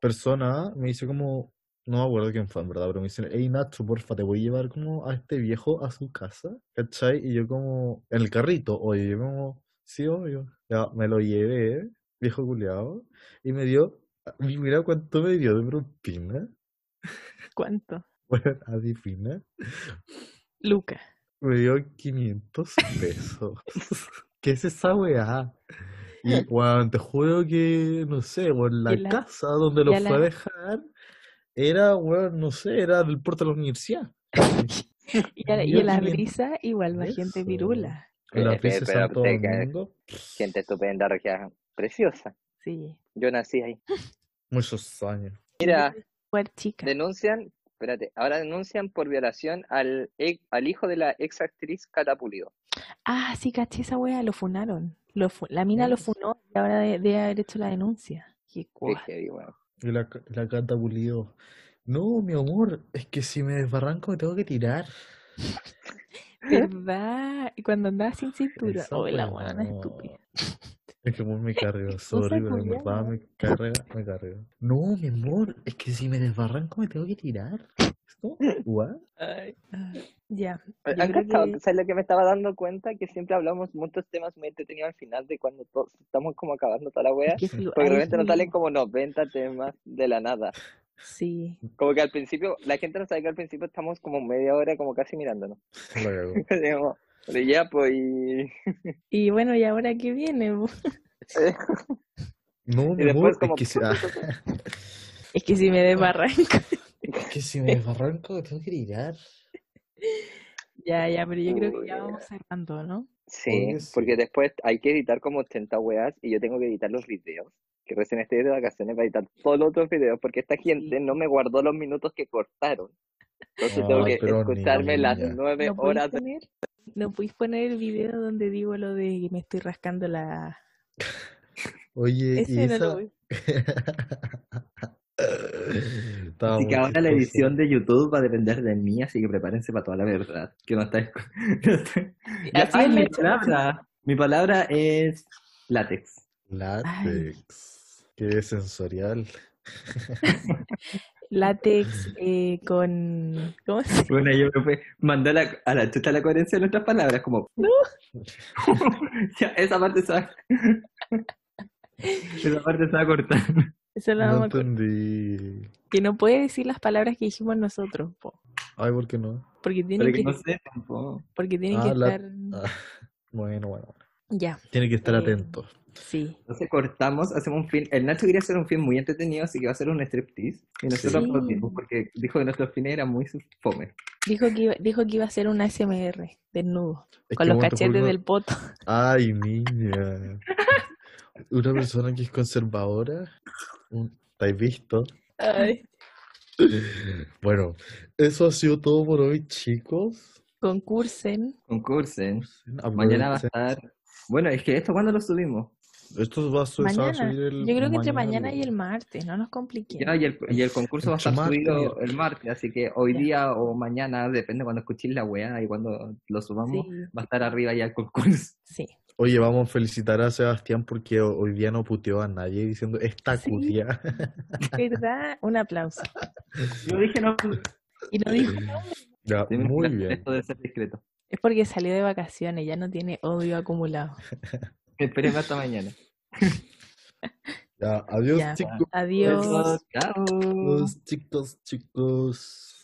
persona me dice como, no me acuerdo quién fue en verdad, pero me dice, hey Nacho, porfa, te voy a llevar como a este viejo a su casa, ¿cachai? Y yo como, en el carrito, oye, yo como, sí, obvio, ya, me lo llevé, viejo culiado, y me dio, mira cuánto me dio de propina, ¿Cuánto? bueno, adivina, Luca. me dio 500 pesos. ¿Qué es esa weá? Y, weón, te juro que, no sé, weón, la la- casa donde lo a fue a la- dejar era, weón, no sé, era del puerto de la universidad. Y a, y a la 500 brisa igual va gente virula. En la de pero Santo te cae- Domingo, Gente estupenda, regia, preciosa. Sí. Yo nací ahí. muchos años. Mira, Denuncian, espérate, ahora denuncian por violación al, ex- al hijo de la ex actriz Cata Pulido. Ah, sí, caché esa wea, lo funaron. Lo fu- la mina lo Mm. funó y ahora de- debe haber hecho la denuncia. Qué heavy. Y la, la cata pulido. No, mi amor, es que si me desbarranco me tengo que tirar. ¿Verdad? Y cuando andaba sin cintura. Oh, la buena estúpida. Es que muy me carga, sorry, pero en verdad me carga, me carga. No, mi amor, es que si me desbarranco me tengo que tirar. ¿what? Ay, ya. ¿Han Yo creo cachado? que ¿Sabes lo que me estaba dando cuenta? Que siempre hablamos muchos temas muy entretenidos al final de cuando todos estamos como acabando toda la wea. es que Porque repente nos salen como 90 temas de la nada. Sí. Como que al principio, la gente no sabe que al principio estamos como media hora como casi mirándonos. Digamos, pero ya, pues, y, Y bueno, ¿y ahora qué viene? No, y mi después amor, como... es que, si, Es que si me desbarranco. es que si me desbarranco tengo que tirar. Ya, ya, pero yo creo que ya vamos cerrando, ¿no? Sí, porque después hay que editar como 80 weas y yo tengo que editar los videos. Que recién estoy de vacaciones para editar todos los otros videos porque esta gente no me guardó los minutos que cortaron. Entonces tengo que escucharme las nueve ¿No podéis horas de... ¿no podéis poner el video donde digo lo de que me estoy rascando la... Oye, y Ese no esa... lo voy. Así que ahora la edición de YouTube va a depender de mí, así que prepárense para toda la verdad. Que no está. no Así mi palabra. Mi palabra es látex. Látex. Qué sensorial. Látex eh, con... ¿Cómo se Bueno, yo me fue mandar a la, a la chuta la coherencia de nuestras palabras, como. ya, esa parte se va. esa parte se va a cortar. Eso lo No vamos a cor- entendí. Que no puede decir las palabras que dijimos nosotros, po, Ay, ¿por qué no? porque tiene Para que, que no sepan, po. porque tiene Ah, que la- estar... Ah, bueno, bueno, bueno. Ya, Tiene que estar Eh, atento. sí. Entonces cortamos, hacemos un fin. El Nacho quería hacer un fin muy entretenido, así que va a hacer un striptease. Y nosotros Sí. aplaudimos porque dijo que nuestros fines eran muy fome. Dijo que iba, dijo que iba a ser un ASMR desnudo, Es con los cachetes del poto. Ay, niña. Una persona que es conservadora. un- ¿Te has visto? Ay, Bueno, eso ha sido todo por hoy, chicos. concursen. Concursen. Mañana va a estar. Bueno, es que esto, ¿cuándo lo subimos? Esto va a, su- se va a Mañana. subir el Yo creo que entre mañana y el martes, no nos compliquemos. Ya, y, el, y el concurso va a estar martes, subido el martes, así que hoy Ya. día o mañana, depende cuando escuchéis la weá y cuando lo subamos, Sí, va a estar arriba ya el concurso. sí. Oye, vamos a felicitar a Sebastián porque ho- hoy día no puteó a nadie diciendo esta Sí. culia. ¿Verdad? Un aplauso. Yo dije no, Y no dijo, Ya, muy bien. esto de ser discreto. Es porque salió de vacaciones, ya no tiene odio acumulado. Esperemos hasta mañana. Ya, adiós Ya. chicos. Adiós. Chao. chicos, chicos.